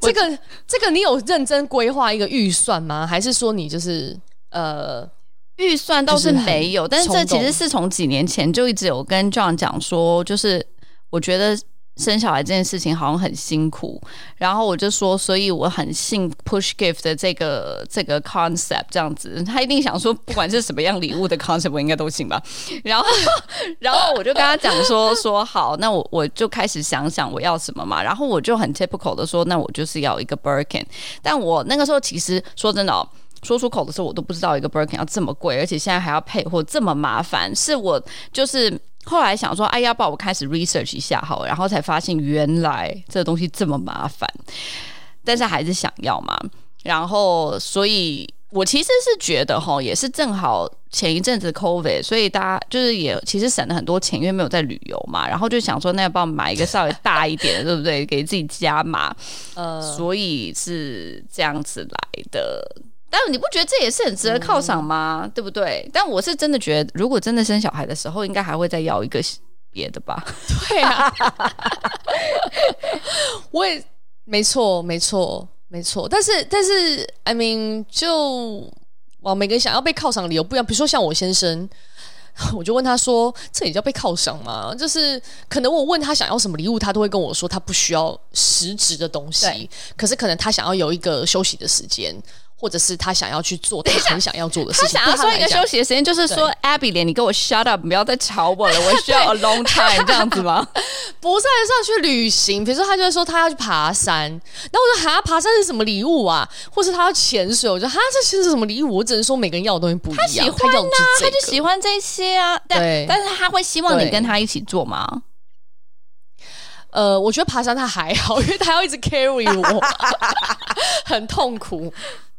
这个这个，你有认真规划一个预算吗？还是说你就是呃，预算倒是没有，但是这其实是从几年前就一直有跟 John 讲说，就是我觉得。生小孩这件事情好像很辛苦，然后我就说，所以我很信 push gift 的这个这个 concept 这样子，他一定想说，不管是什么样礼物的 concept，我应该都行吧。然后，然后我就跟他讲说说好，那我我就开始想想我要什么嘛。然后我就很 typical 的说，那我就是要一个 Birkin。但我那个时候其实说真的哦，说出口的时候，我都不知道一个 Birkin 要这么贵，而且现在还要配货这么麻烦，是我就是。后来想说，哎要，不然我开始 research 一下好了，然后才发现原来这个东西这么麻烦，但是还是想要嘛。然后，所以我其实是觉得哈，也是正好前一阵子 COVID，所以大家就是也其实省了很多钱，因为没有在旅游嘛。然后就想说，那要不要买一个稍微大一点的，对不对？给自己加码。呃，所以是这样子来的。但你不觉得这也是很值得犒赏吗？嗯、对不对？但我是真的觉得，如果真的生小孩的时候，应该还会再要一个别的吧？对啊，我也没错，没错，没错。但是，但是，I mean，就哇，每个人想要被犒赏的理由不一样。比如说，像我先生，我就问他说：“这也叫被犒赏吗？”就是可能我问他想要什么礼物，他都会跟我说他不需要实质的东西，可是可能他想要有一个休息的时间。或者是他想要去做他很想要做的事情。他想要说一个休息的时间，就是说 Abby 连，你给我 shut up，不要再吵我了，我需要 a long time 这样子吗？不是，是要去旅行。比如说，他就会说他要去爬山，那我说哈，爬山是什么礼物啊？或是他要潜水，我说哈，这其实是什么礼物？我只能说每个人要的东西不一样。他喜欢啊，他，他就喜欢这些啊。对，但是他会希望你跟他一起做吗？呃，我觉得爬山他还好，因为他要一直 carry 我，很痛苦。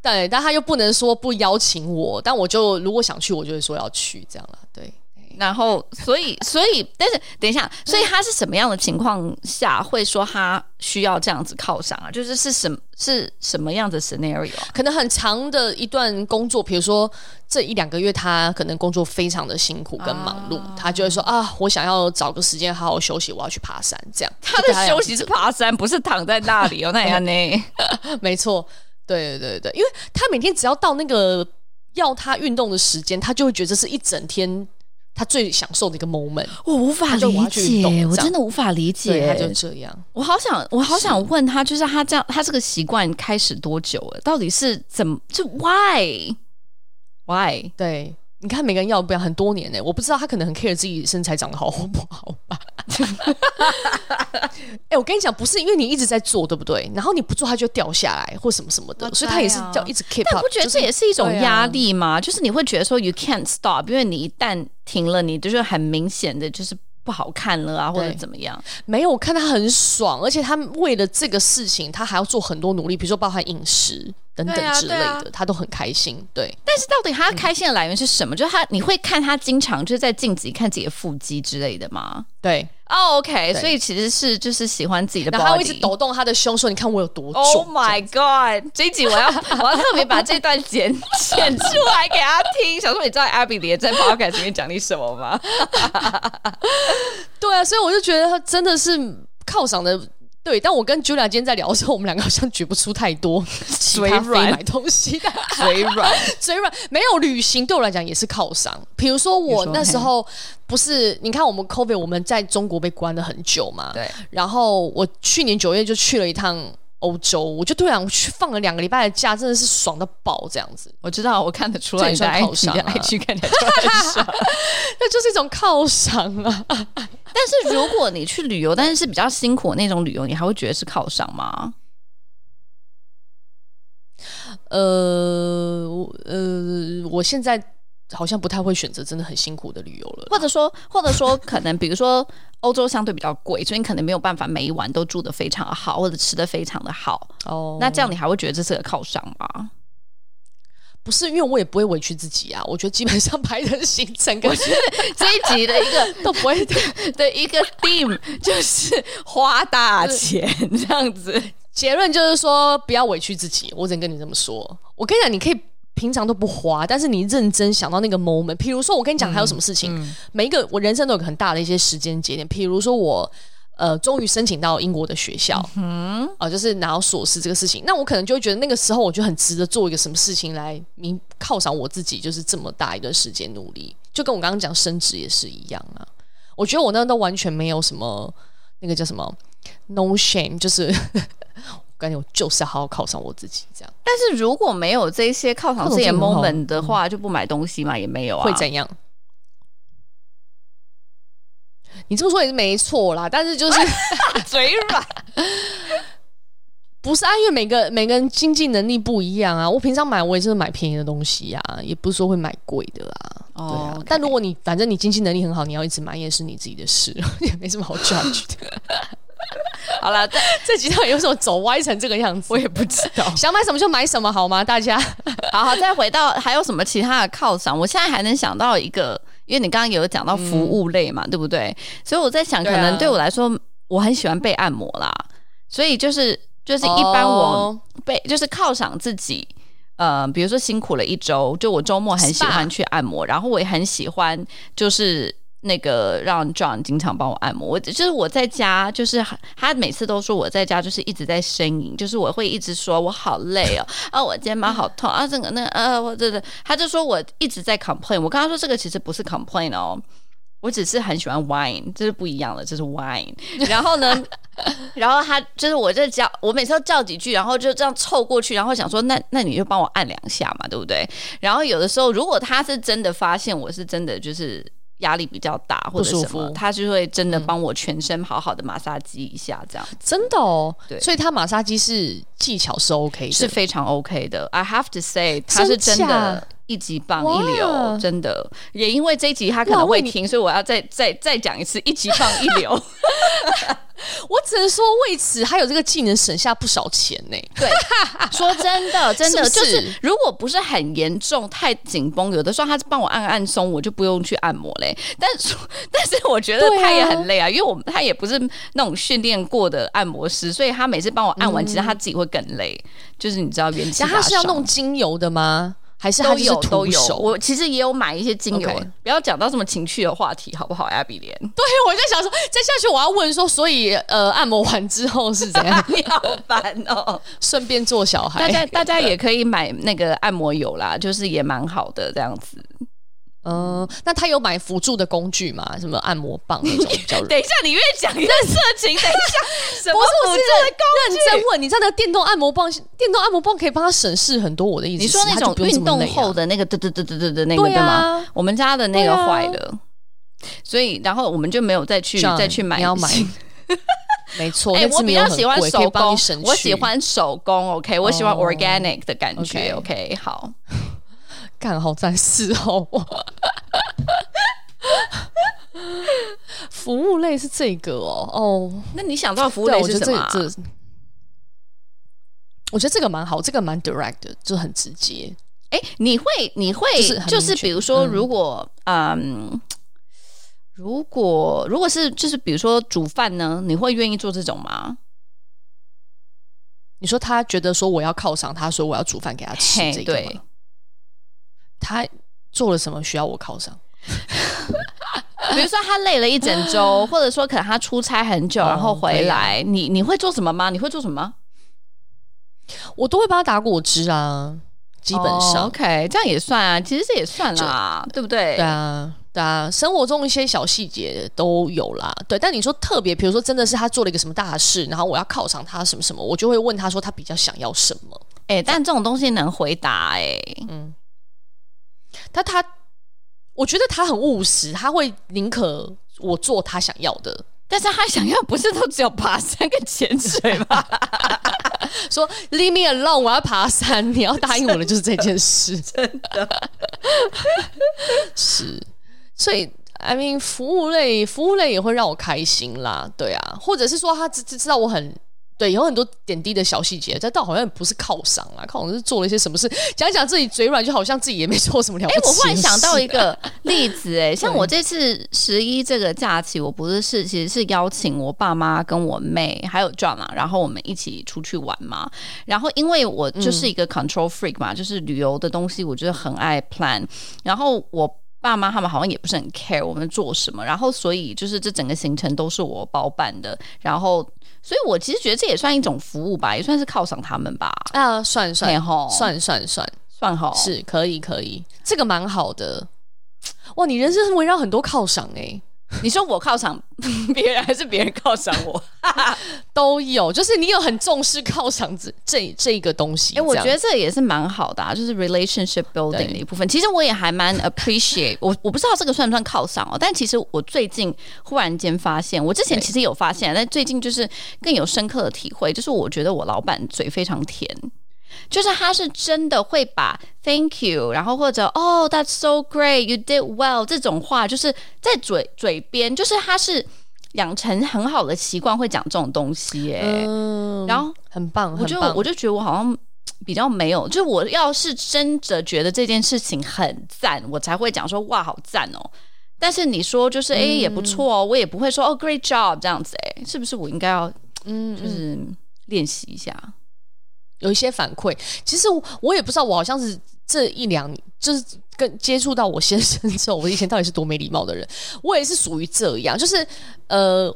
对，但他又不能说不邀请我，但我就如果想去，我就会说要去这样了。对，然后所以所以，但是等一下，所以他是什么样的情况下会说他需要这样子犒赏啊？就是是什么是什么样的 scenario？可能很长的一段工作，比如说这一两个月，他可能工作非常的辛苦跟忙碌，啊、他就会说啊，我想要找个时间好好休息，我要去爬山。这样，他的休息是爬山，不是躺在那里哦。那样 呢？没错。对对对，因为他每天只要到那个要他运动的时间，他就会觉得这是一整天他最享受的一个 moment。我无法理解，我真的无法理解，他就这样。我好想，我好想问他，就是他这样，他这个习惯开始多久了？到底是怎么？就 why why？对。你看每个人要不要很多年呢？我不知道他可能很 care 自己身材长得好或不好吧。哎、欸，我跟你讲，不是因为你一直在做，对不对？然后你不做，它就掉下来或什么什么的，所以他也是叫一直 keep up。但不觉得这也是一种压力吗？就是、啊、就是你会觉得说 you can't stop，因为你一旦停了，你就是很明显的就是不好看了啊，或者怎么样？没有，我看他很爽，而且他为了这个事情，他还要做很多努力，比如说包含饮食。等等之类的，啊啊、他都很开心。对，但是到底他开心的来源是什么？嗯、就是他，你会看他经常就是在镜子里看自己的腹肌之类的吗？对，哦、oh,，OK，所以其实是就是喜欢自己的然后他会一直抖动他的胸，说：“你看我有多重。” Oh my god！这一集我要 我要特别把这段剪剪出来给他听，想说你知道 Abby 也在 Podcast 里面讲你什么吗？对啊，所以我就觉得他真的是犒赏的。对，但我跟 Julia 今天在聊的时候，我们两个好像举不出太多嘴软买东西的 嘴软 嘴软，没有旅行对我来讲也是犒赏。比如说我那时候不是，你看我们 COVID 我们在中国被关了很久嘛，对。然后我去年九月就去了一趟欧洲，我就突然去放了两个礼拜的假，真的是爽到爆这样子。我知道，我看得出来你的犒赏，爱去看得出来 那就是一种犒赏啊。但是如果你去旅游，但是是比较辛苦的那种旅游，你还会觉得是犒赏吗？呃，呃，我现在好像不太会选择真的很辛苦的旅游了，或者说，或者说，可能比如说欧洲相对比较贵，所以你可能没有办法每一晚都住的非常好，或者吃的非常的好。哦，那这样你还会觉得这是个犒赏吗？不是，因为我也不会委屈自己啊。我觉得基本上排的行程，跟这一集的一个 都不会的的 一个 theme 就是花大钱这样子。结论就是说，不要委屈自己。我只能跟你这么说。我跟你讲，你可以平常都不花，但是你认真想到那个 moment，譬如说，我跟你讲还有什么事情，嗯嗯、每一个我人生都有很大的一些时间节点。譬如说我。呃，终于申请到英国的学校，嗯哼，啊，就是拿到硕士这个事情，那我可能就会觉得那个时候我就很值得做一个什么事情来明犒赏我自己，就是这么大一段时间努力，就跟我刚刚讲升职也是一样啊。我觉得我那都完全没有什么那个叫什么 no shame，就是我感觉我就是要好好犒赏我自己这样。但是如果没有这些犒赏自己的 moment 的话，就不买东西嘛，也没有啊，会怎样？你这么说也是没错啦，但是就是 嘴软，不是啊？因为每个每个人经济能力不一样啊。我平常买我也是买便宜的东西啊，也不是说会买贵的啦。哦、对啊，okay. 但如果你反正你经济能力很好，你要一直买也是你自己的事，也没什么好 judge 的。好了，这 这几套有什么走歪成这个样子，我也不知道。想买什么就买什么好吗？大家，好好再回到还有什么其他的犒赏？我现在还能想到一个。因为你刚刚有讲到服务类嘛，嗯、对不对？所以我在想，可能对我来说，啊、我很喜欢被按摩啦。所以就是就是一般我被、哦、就是犒赏自己，呃，比如说辛苦了一周，就我周末很喜欢去按摩然后我也很喜欢就是。那个让 John 经常帮我按摩，我就是我在家，就是他每次都说我在家就是一直在呻吟，就是我会一直说我好累哦，啊，我肩膀好痛啊，这个那个呃，我这个，他就说我一直在 complain，我跟他说这个其实不是 complain 哦，我只是很喜欢 wine，这是不一样的，这是 wine。然后呢，然后他就是我这叫我每次都叫几句，然后就这样凑过去，然后想说那那你就帮我按两下嘛，对不对？然后有的时候如果他是真的发现我是真的就是。压力比较大或者什么，他就会真的帮我全身好好的马杀鸡一下，这样、嗯、真的哦。对，所以他马杀鸡是技巧是 OK 的，是非常 OK 的。I have to say，他是真的一级棒一流，真的。也因为这一集他可能会听，所以我要再再再讲一次，一级棒一流。我只能说，为此还有这个技能省下不少钱呢。对，说真的，真的就是，如果不是很严重、太紧绷，有的时候他帮我按按松，我就不用去按摩嘞。但是，但是我觉得他也很累啊，啊因为我们他也不是那种训练过的按摩师，所以他每次帮我按完，嗯、其实他自己会更累。就是你知道，元气大伤。他是要弄精油的吗？还是，还是都有都有，我其实也有买一些精油。Okay. 不要讲到这么情趣的话题，好不好？Abby 莲，对，我在想说，再下去我要问说，所以呃，按摩完之后是怎样？你好烦哦，顺便做小孩。大家大 家也可以买那个按摩油啦，就是也蛮好的这样子。嗯，那他有买辅助的工具吗？什么按摩棒那种？等一下，你越讲越色情。等一下，什么辅助的工具？认真问，你知道那个电动按摩棒，电动按摩棒可以帮他省事很多。我的意思，你说那种运动后的那个，对对对对对对，那个对吗？我们家的那个坏了，所以然后我们就没有再去再去买。你要买？没错，哎，我比较喜欢手工，我喜欢手工。OK，我喜欢 organic 的感觉。OK，好。干好战士哦！服务类是这个哦哦，那你想到服务类是什么、啊？我觉得这个、蛮好，这个蛮 direct 的，就很直接。哎、欸，你会你会就是，就是比如说，如果嗯，嗯，如果如果是就是比如说煮饭呢，你会愿意做这种吗？你说他觉得说我要犒赏他，说我要煮饭给他吃，这个对。他做了什么需要我犒赏？比如说他累了一整周，或者说可能他出差很久，然后回来，哦、你你会做什么吗？你会做什么？我都会帮他打果汁啊，基本上、哦、OK，这样也算啊，其实这也算啦，对不对？对啊，对啊，生活中一些小细节都有啦。对，但你说特别，比如说真的是他做了一个什么大事，然后我要犒赏他什么什么，我就会问他说他比较想要什么。哎、欸，但这种东西能回答哎、欸，嗯。但他，我觉得他很务实，他会宁可我做他想要的，但是他想要不是都只有爬山跟潜水吗？说 Leave me alone，我要爬山，你要答应我的就是这件事，真的 是。所以，I mean，服务类，服务类也会让我开心啦，对啊，或者是说他只知道我很。对，有很多点滴的小细节，这倒好像不是犒赏啊，犒赏是做了一些什么事，讲讲自己嘴软，就好像自己也没做什么了不起。哎，我忽然想到一个例子，哎，像我这次十一这个假期，我不是是其实是邀请我爸妈跟我妹还有 John 啊，然后我们一起出去玩嘛。然后因为我就是一个 control freak 嘛，嗯、就是旅游的东西，我就是很爱 plan。然后我爸妈他们好像也不是很 care 我们做什么，然后所以就是这整个行程都是我包办的，然后。所以，我其实觉得这也算一种服务吧，也算是犒赏他们吧。啊，算算吼，算算算算好，是可以可以，这个蛮好的。哇，你人生围绕很多犒赏哎。你说我犒赏 别人，还是别人犒赏我？都有，就是你有很重视犒赏这这这个东西。哎、欸，我觉得这也是蛮好的，啊，就是 relationship building 的一部分。其实我也还蛮 appreciate 我，我不知道这个算不算犒赏哦。但其实我最近忽然间发现，我之前其实有发现，但最近就是更有深刻的体会，就是我觉得我老板嘴非常甜。就是他是真的会把 Thank you，然后或者 Oh That's so great, you did well 这种话，就是在嘴嘴边，就是他是养成很好的习惯，会讲这种东西耶。嗯，然后很棒，我就我就觉得我好像比较没有，就我要是真的觉得这件事情很赞，我才会讲说哇好赞哦。但是你说就是哎、嗯、也不错哦，我也不会说哦 Great job 这样子哎，是不是我应该要嗯就是练习一下？有一些反馈，其实我也不知道，我好像是这一两，就是跟接触到我先生之后，我以前到底是多没礼貌的人，我也是属于这样，就是呃，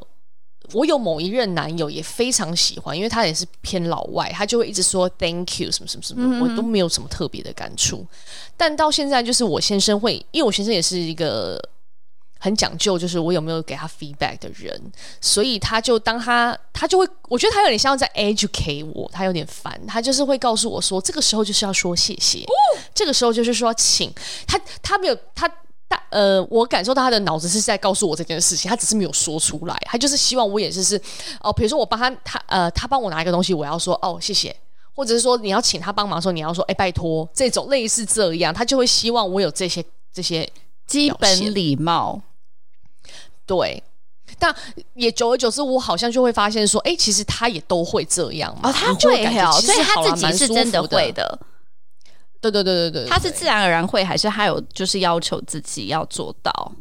我有某一任男友也非常喜欢，因为他也是偏老外，他就会一直说 Thank you 什么什么什么，我都没有什么特别的感触。但到现在，就是我先生会，因为我先生也是一个很讲究，就是我有没有给他 feedback 的人，所以他就当他他就会，我觉得他有点像在 educate 我，他有点烦，他就是会告诉我说，这个时候就是要说谢谢，哦、这个时候就是说请。他，他没有他大呃，我感受到他的脑子是在告诉我这件事情，他只是没有说出来，他就是希望我也是是哦，比如说我帮他他呃，他帮我拿一个东西，我要说哦谢谢，或者是说你要请他帮忙的时候，你要说哎拜托，这种类似这样，他就会希望我有这些这些基本礼貌。对，但也久而久之，我好像就会发现说，哎，其实他也都会这样嘛。哦，他会哦，所以他自己是真的会的。对对对对对，他是自然而然会，还是他有就是要求自己要做到？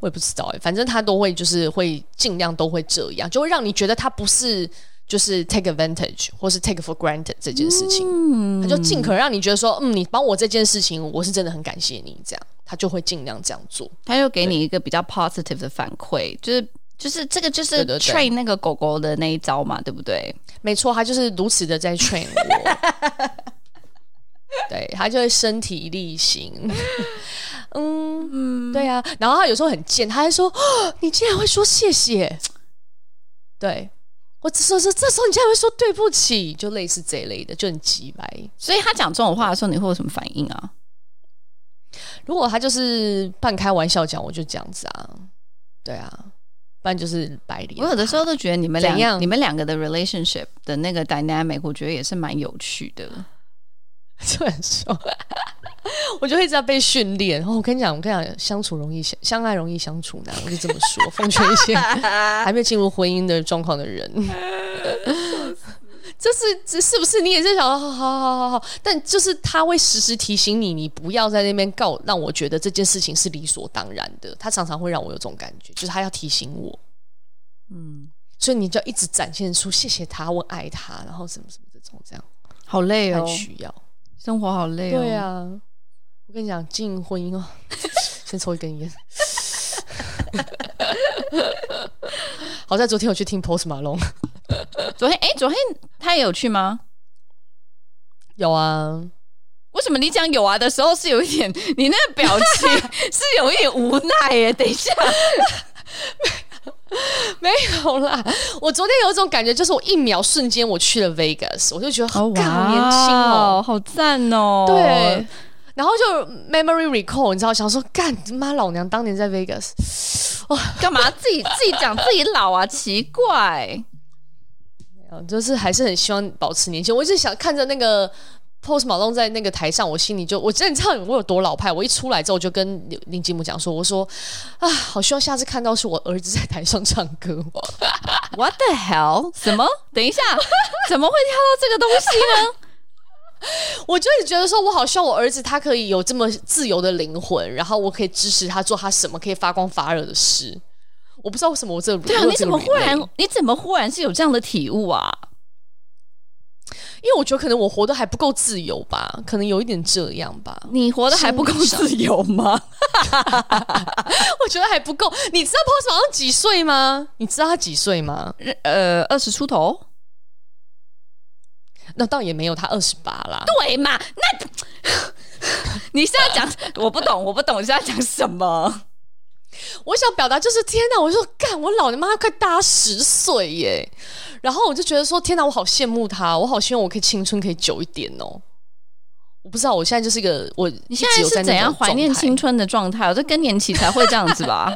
我也不知道哎，反正他都会就是会尽量都会这样，就会让你觉得他不是就是 take advantage 或是 take for granted 这件事情，嗯，他就尽可能让你觉得说，嗯，你帮我这件事情，我是真的很感谢你这样。他就会尽量这样做，他就给你一个比较 positive 的反馈，就是就是这个就是 train 那个狗狗的那一招嘛，对不对？没错，他就是如此的在 train 我，对，他就会身体力行，嗯嗯，对啊，然后他有时候很贱，他还说：“哦，你竟然会说谢谢。”对，我只说是这时候你竟然会说对不起，就类似这一类的，就很急白。所以他讲这种话的时候，你会有什么反应啊？如果他就是半开玩笑讲，我就这样子啊，对啊，不然就是白脸。我有的时候都觉得你们两样，你们两个的 relationship 的那个 dynamic，我觉得也是蛮有趣的。这样说，我就会这样被训练。然后我跟你讲，我跟你讲，相处容易相相爱容易相处难，我就这么说。奉劝一些 还没有进入婚姻的状况的人。这是这是不是你也在想？好好好好好，但就是他会时时提醒你，你不要在那边告，让我觉得这件事情是理所当然的。他常常会让我有这种感觉，就是他要提醒我，嗯，所以你就要一直展现出谢谢他，我爱他，然后什么什么这种这样，好累哦，需要生活好累哦。对啊，我跟你讲，经营婚姻哦，先抽一根烟。好在昨天我去听 Post Malone。昨天哎，昨天他也有去吗？有啊。为什么你讲有啊的时候是有一点，你那个表情 是有一点无奈耶？等一下，没有啦。我昨天有一种感觉，就是我一秒瞬间我去了 Vegas，我就觉得好、oh, 年轻哦，好赞哦。对，然后就 memory recall，你知道，想说干妈老娘当年在 Vegas，哇，干嘛自己自己讲自己老啊？奇怪。就是还是很希望保持年轻。我一直想看着那个 Post Malone 在那个台上，我心里就我真的知道我有多老派。我一出来之后就跟林吉姆讲说：“我说啊，好希望下次看到是我儿子在台上唱歌。”What the hell？什么？等一下，怎么会跳到这个东西呢？我就是觉得说，我好希望我儿子他可以有这么自由的灵魂，然后我可以支持他做他什么可以发光发热的事。我不知道为什么我这对啊，你怎么忽然你怎么忽然是有这样的体悟啊？因为我觉得可能我活得还不够自由吧，可能有一点这样吧。你活得还不够自由吗？我觉得还不够。你知道 Post Malone 几岁吗？你知道他几岁吗？呃，二十出头。那倒也没有，他二十八啦。对嘛？那 你现在讲 我不懂，我不懂你现在讲什么？我想表达就是天哪！我就说干，我老你妈快大十岁耶！然后我就觉得说天哪，我好羡慕他，我好希望我可以青春可以久一点哦。我不知道我现在就是一个我，你现在是怎样怀念青春的状态？我这更年期才会这样子吧？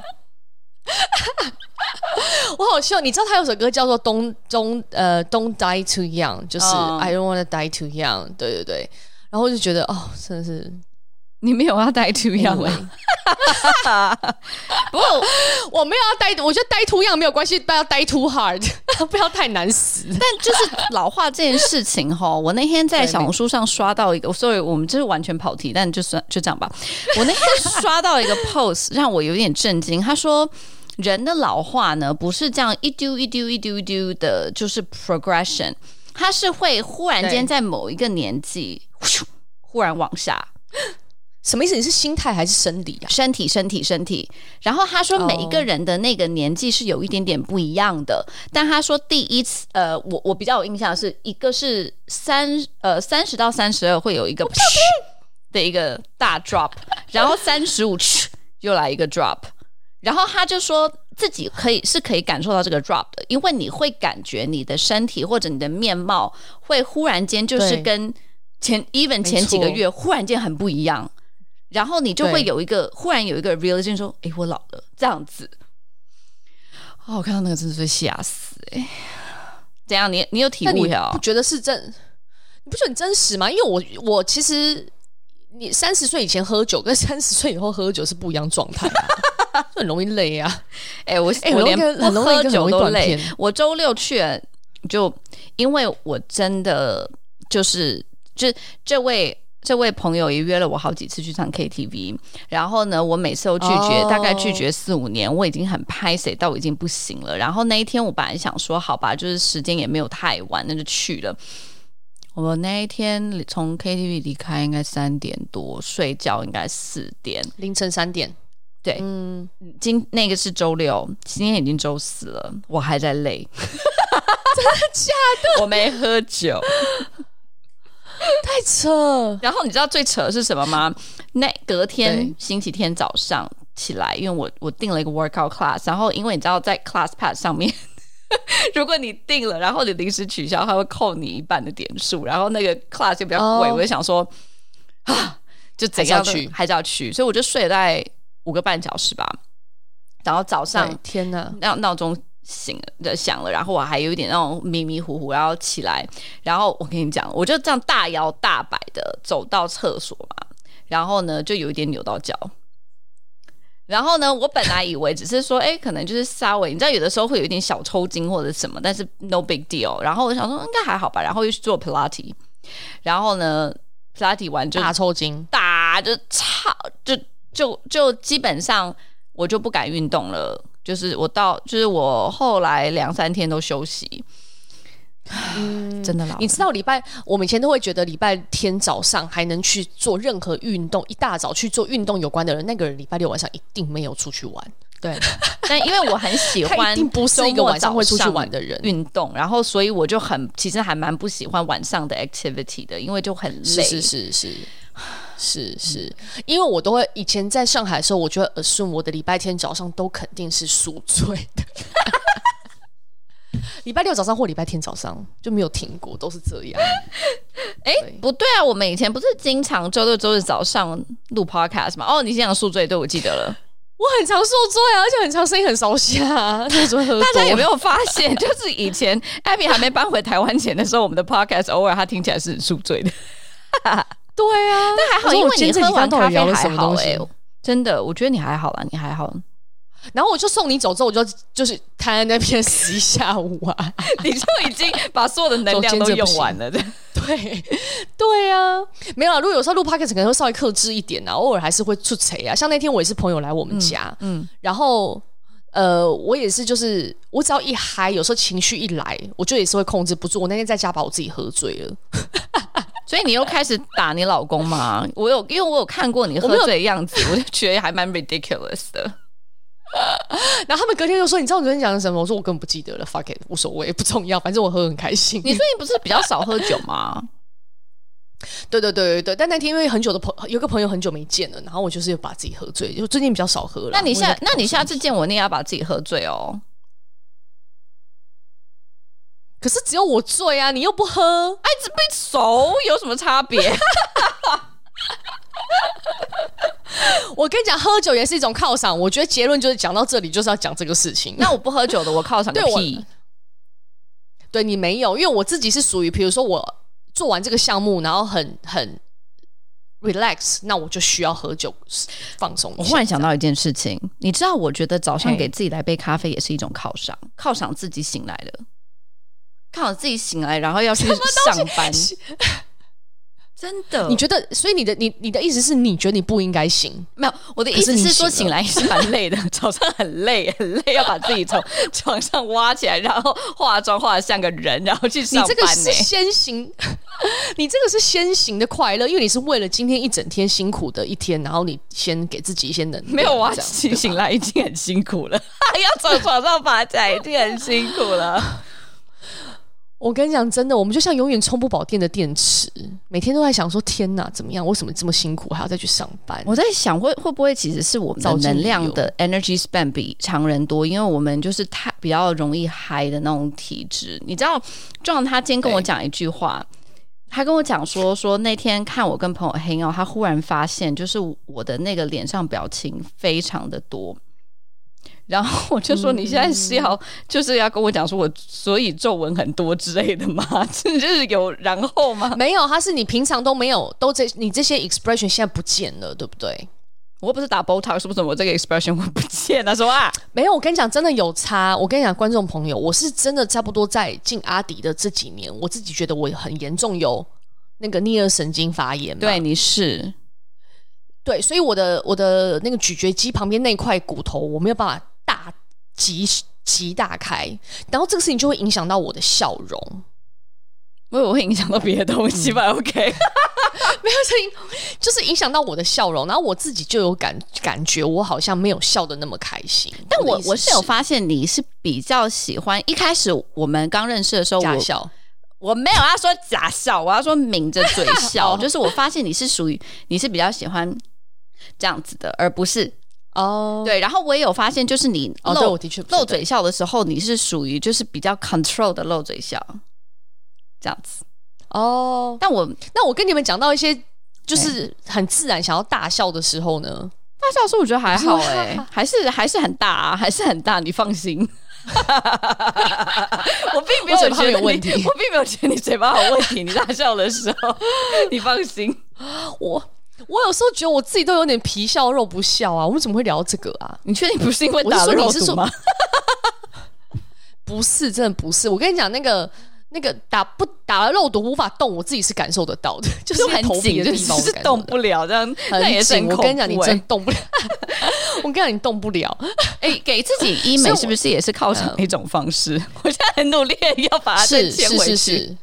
我好希望你知道他有首歌叫做 Don't Don't 呃 Don't Die Too Young，就是 I don't wanna die too young。对对对，然后我就觉得哦，真的是。你没有要 die too young 不过我没有要 die，我觉得 die too young 没有关系，不要 die too hard，不要太难死。但就是老化这件事情哈，我那天在小红书上刷到一个，sorry，我们就是完全跑题，但就算就这样吧。我那天刷到一个 post，让我有点震惊。他说，人的老化呢，不是这样一丢一丢一丢一丢的，就是 progression，它是会忽然间在某一个年纪忽然往下。什么意思？你是心态还是生理啊？身体，身体，身体。然后他说，每一个人的那个年纪是有一点点不一样的。Oh. 但他说，第一次，呃，我我比较有印象的是一个是三呃三十到三十二会有一个的一个大 drop，然后三十五 又来一个 drop，然后他就说自己可以是可以感受到这个 drop 的，因为你会感觉你的身体或者你的面貌会忽然间就是跟前 even 前几个月忽然间很不一样，然后你就会有一个忽然有一个 realization 说，哎，我老了这样子。哦，我看到那个真的是吓死哎、欸！怎样？你你有体悟呀？不觉得是真？你不觉得很真实吗？因为我我其实你三十岁以前喝酒跟三十岁以后喝酒是不一样状态、啊，很容易累啊！哎、欸，我哎、欸，我连不喝酒都累。我周六去就因为我真的就是就这位。这位朋友也约了我好几次去唱 KTV，然后呢，我每次都拒绝，oh. 大概拒绝四五年，我已经很拍谢，到我已经不行了。然后那一天，我本来想说，好吧，就是时间也没有太晚，那就去了。我那一天从 KTV 离开应该三点多，睡觉应该四点，凌晨三点。对，嗯，今那个是周六，今天已经周四了，我还在累，真的假的？我没喝酒。太扯！然后你知道最扯的是什么吗？那隔天星期天早上起来，因为我我订了一个 workout class，然后因为你知道在 ClassPass 上面，如果你定了，然后你临时取消，他会扣你一半的点数，然后那个 class 就比较贵，oh. 我就想说啊，就怎样去还是要去，所以我就睡了大概五个半小时吧，然后早上天哪，闹闹钟。醒了就响了，然后我还有一点那种迷迷糊糊，然后起来，然后我跟你讲，我就这样大摇大摆的走到厕所嘛，然后呢就有一点扭到脚，然后呢我本来以为只是说，哎，可能就是稍微，你知道有的时候会有一点小抽筋或者什么，但是 no big deal，然后我想说应该还好吧，然后又去做 Pilates，然后呢 Pilates 完就大抽筋，大就超就就就基本上我就不敢运动了。就是我到，就是我后来两三天都休息，嗯，真的老。你知道礼拜，我们以前都会觉得礼拜天早上还能去做任何运动，一大早去做运动有关的人，那个人礼拜六晚上一定没有出去玩。对，但因为我很喜 欢，一定不是一个晚上会出去玩的人运动，然后所以我就很其实还蛮不喜欢晚上的 activity 的，因为就很累。是是是是。是是，因为我都会以前在上海的时候，我觉得 assume 我的礼拜天早上都肯定是宿醉的，礼拜六早上或礼拜天早上就没有停过，都是这样。哎、欸，不对啊，我们以前不是经常周六周日早上录 podcast 吗？哦，你经常宿醉，对，我记得了。我很常宿醉啊，而且很常声音很熟悉啊。大家有没有发现，就是以前艾米还没搬回台湾前的时候，我们的 podcast 偶尔他听起来是很宿醉的。对啊，但还好，因为你喝完咖啡还好哎、欸，真的，我觉得你还好啦，你还好。然后我就送你走之后，我就就是瘫在那边死一下午啊，你就已经把所有的能量都用完了，对对对啊，没有啊。如果有时候录 podcast 可能会稍微克制一点啊，偶尔还是会出贼啊。像那天我也是朋友来我们家，嗯，嗯然后呃，我也是就是我只要一嗨，有时候情绪一来，我就也是会控制不住。我那天在家把我自己喝醉了。所以你又开始打你老公吗？我有，因为我有看过你喝醉的样子，我，我就觉得还蛮 ridiculous 的。然后他们隔天就说：“你知道我昨天讲的什么？”我说：“我根本不记得了，fuck it，无所谓，不重要，反正我喝很开心。”你最近不是比较少喝酒吗？对对对对对，但那天因为很久的朋有个朋友很久没见了，然后我就是把自己喝醉，就最近比较少喝了。那你下那你下次见我，你也要把自己喝醉哦。可是只有我醉啊，你又不喝，哎，这杯熟有什么差别？我跟你讲，喝酒也是一种犒赏。我觉得结论就是讲到这里就是要讲这个事情。那我不喝酒的，我犒赏个 屁！对，对你没有，因为我自己是属于，比如说我做完这个项目，然后很很 relax，那我就需要喝酒放松。我忽然想到一件事情，你知道，我觉得早上给自己来杯咖啡也是一种犒赏，犒赏自己醒来了。看我自己醒来，然后要去上班，真的？你觉得？所以你的你你的意思是你觉得你不应该醒？没有，我的意思是说醒来是蛮累的，早上很累 很累，要把自己从床上挖起来，然后化妆化得像个人，然后去上班。你这个是先行，你这个是先行的快乐，因为你是为了今天一整天辛苦的一天，然后你先给自己一些能量。没有挖起醒来已经很辛苦了，要从床上爬起来已经很辛苦了。我跟你讲，真的，我们就像永远充不饱电的电池，每天都在想说：天哪，怎么样？为什么这么辛苦，还要再去上班？我在想，会会不会其实是我们的能量的 energy span 比常人多，因为我们就是太比较容易嗨的那种体质。你知道，John 他今天跟我讲一句话，他跟我讲说，说那天看我跟朋友 hang out，他忽然发现，就是我的那个脸上表情非常的多。然后我就说：“你现在是要就是要跟我讲说我所以皱纹很多之类的吗？就是有然后吗？没有，他是你平常都没有都这你这些 expression 现在不见了，对不对？我不是打 Botox，是不是我这个 expression 会不见了？说啊，没有，我跟你讲，真的有差。我跟你讲，观众朋友，我是真的差不多在进阿迪的这几年，我自己觉得我很严重有那个颞顎神经发炎。对，你是对，所以我的我的那个咀嚼肌旁边那块骨头，我没有办法。”大极极大开，然后这个事情就会影响到我的笑容，因为我会影响到别的东西吧？OK，没有声音，就是影响到我的笑容，然后我自己就有感感觉，我好像没有笑的那么开心。但我我是，有发现你是比较喜欢一开始我们刚认识的时候假笑我，我没有要说假笑，我要说抿着嘴笑，就是我发现你是属于你是比较喜欢这样子的，而不是。哦，对，然后我也有发现，就是你露、哦、露嘴笑的时候，你是属于就是比较 control 的露嘴笑，这样子。哦，但我那我跟你们讲到一些就是很自然想要大笑的时候呢，大笑的时候我觉得还好哎、欸，还是还是很大啊，还是很大，你放心。我并没有觉得有问题，我并没有觉得你嘴巴有问题，你大笑的时候，你放心，我。我有时候觉得我自己都有点皮笑肉不笑啊！我们怎么会聊这个啊？你确定不是因为打了肉毒吗？不是，真的不是。我跟你讲，那个那个打不打了肉毒无法动，我自己是感受得到的，就是很紧的地方，是动不了这样，很紧。我跟你讲，你真动不了。我跟你讲，你动不了。哎、欸，给自己医美是不是也是靠上一种方式？我，我现在很努力要把它。是是是是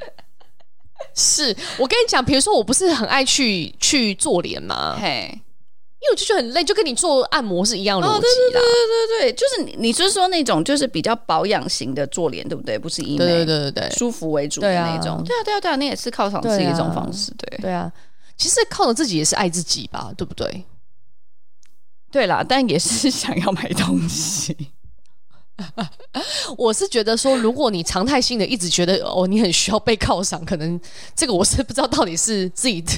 是我跟你讲，比如说我不是很爱去去做脸嘛？嘿，因为我就觉得很累，就跟你做按摩是一样的逻辑的。对对对对对，就是你，你是说那种就是比较保养型的做脸，对不对？不是医美，对对对对对，舒服为主的那种。对啊对啊对啊，你也是犒赏自己一种方式，对对啊。其实犒赏自己也是爱自己吧，对不对？对啦，但也是想要买东西。我是觉得说，如果你常态性的一直觉得哦，你很需要被犒赏，可能这个我是不知道到底是自己的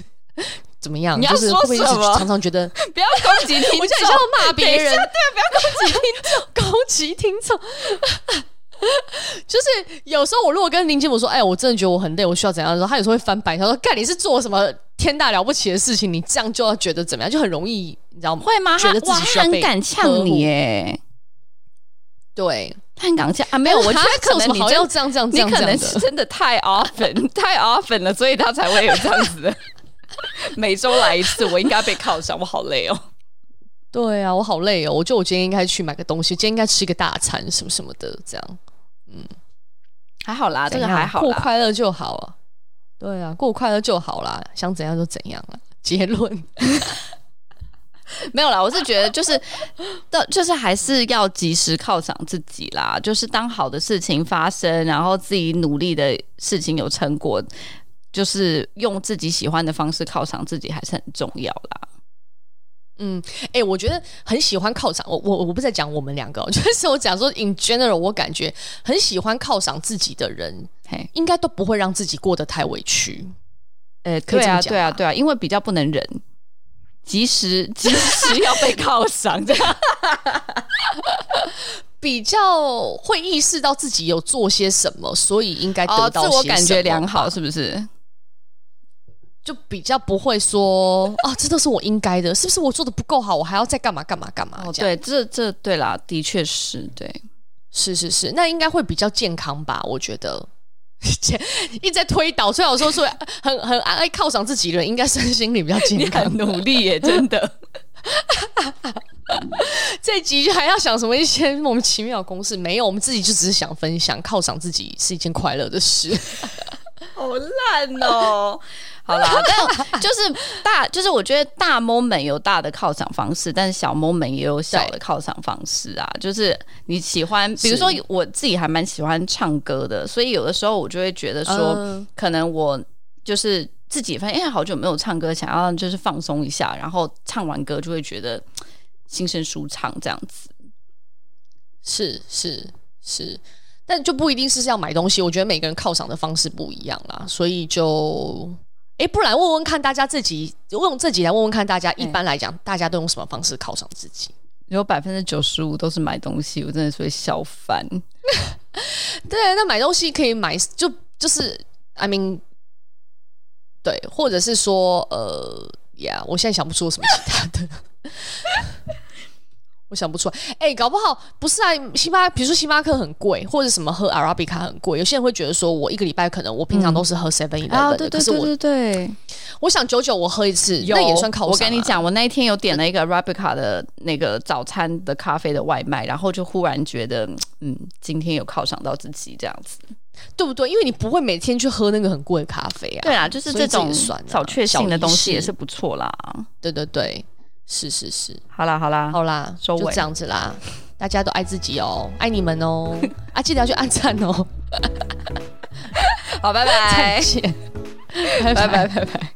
怎么样，你要说什么？常常觉得 不要攻击听众，我就很像骂别人，对，不要攻击听众，攻击听众。就是有时候我如果跟林金博说，哎，我真的觉得我很累，我需要怎样的时候，他有时候会翻白，他说：“干，你是做什么天大了不起的事情？你这样就要觉得怎么样，就很容易，你知道吗？会吗？觉得自己需要被很敢呛你耶。”对，太刚强啊！没有，我觉得可能你好要这样这样这样，你可能是真的太 often 太 often 了，所以他才会有这样子的。每周来一次，我应该被犒赏，我好累哦。对啊，我好累哦。我觉得我今天应该去买个东西，今天应该吃一个大餐，什么什么的，这样。嗯，还好啦，这个还好，过快乐就好啊。对啊，过快乐就好啦，想怎样就怎样了。结论。没有啦，我是觉得就是，到就是还是要及时犒赏自己啦。就是当好的事情发生，然后自己努力的事情有成果，就是用自己喜欢的方式犒赏自己，还是很重要啦。嗯，哎、欸，我觉得很喜欢犒赏我，我我不在讲我们两个，就是我讲说 in general，我感觉很喜欢犒赏自己的人，嘿，应该都不会让自己过得太委屈。呃，对啊，对啊，对啊，因为比较不能忍。及时，及时要被犒赏，这样 比较会意识到自己有做些什么，所以应该得到自我感觉良好，是不是？就比较不会说啊，这都是我应该的，是不是？我做的不够好，我还要再干嘛干嘛干嘛？哦，对，这这对啦，的确是对，是是是，那应该会比较健康吧？我觉得。一直在推倒，所以我说说很很爱犒赏自己的人，应该身心里比较健康，很努力耶，真的。这集还要想什么一些莫名其妙的公式？没有，我们自己就只是想分享犒赏自己是一件快乐的事。好烂哦！好啦，但就是大，就是我觉得大 moment 有大的犒赏方式，但是小 moment 也有小的犒赏方式啊。就是你喜欢，比如说我自己还蛮喜欢唱歌的，所以有的时候我就会觉得说，嗯、可能我就是自己发现，哎，好久没有唱歌，想要就是放松一下，然后唱完歌就会觉得心生舒畅，这样子。是是是。但就不一定是要买东西，我觉得每个人犒赏的方式不一样啦，所以就，哎，不然问问看大家自己，用自己来问问看大家，一般来讲，大家都用什么方式犒赏自己？有百分之九十五都是买东西，我真的是会笑翻。对，那买东西可以买，就就是，I mean，对，或者是说，呃，呀、yeah，我现在想不出什么其他的。我想不出来，哎、欸，搞不好不是啊。星巴，比如说星巴克很贵，或者什么喝 Arabica 很贵。有些人会觉得说，我一个礼拜可能我平常都是喝 Seven Eleven 的，啊、对对对对对，对，我想久久我喝一次，那也算犒赏、啊。我跟你讲，我那一天有点了一个 Arabica 的那个早餐的咖啡的外卖，然后就忽然觉得，嗯，今天有犒赏到自己这样子，对不对？因为你不会每天去喝那个很贵的咖啡啊。对啊，就是这种小确幸的东西也是不错啦。对对对。是是是，好啦好啦。好啦，就这样子啦，大家都爱自己哦，爱你们哦，啊记得要去按赞哦，好，拜拜，再见，拜拜拜拜。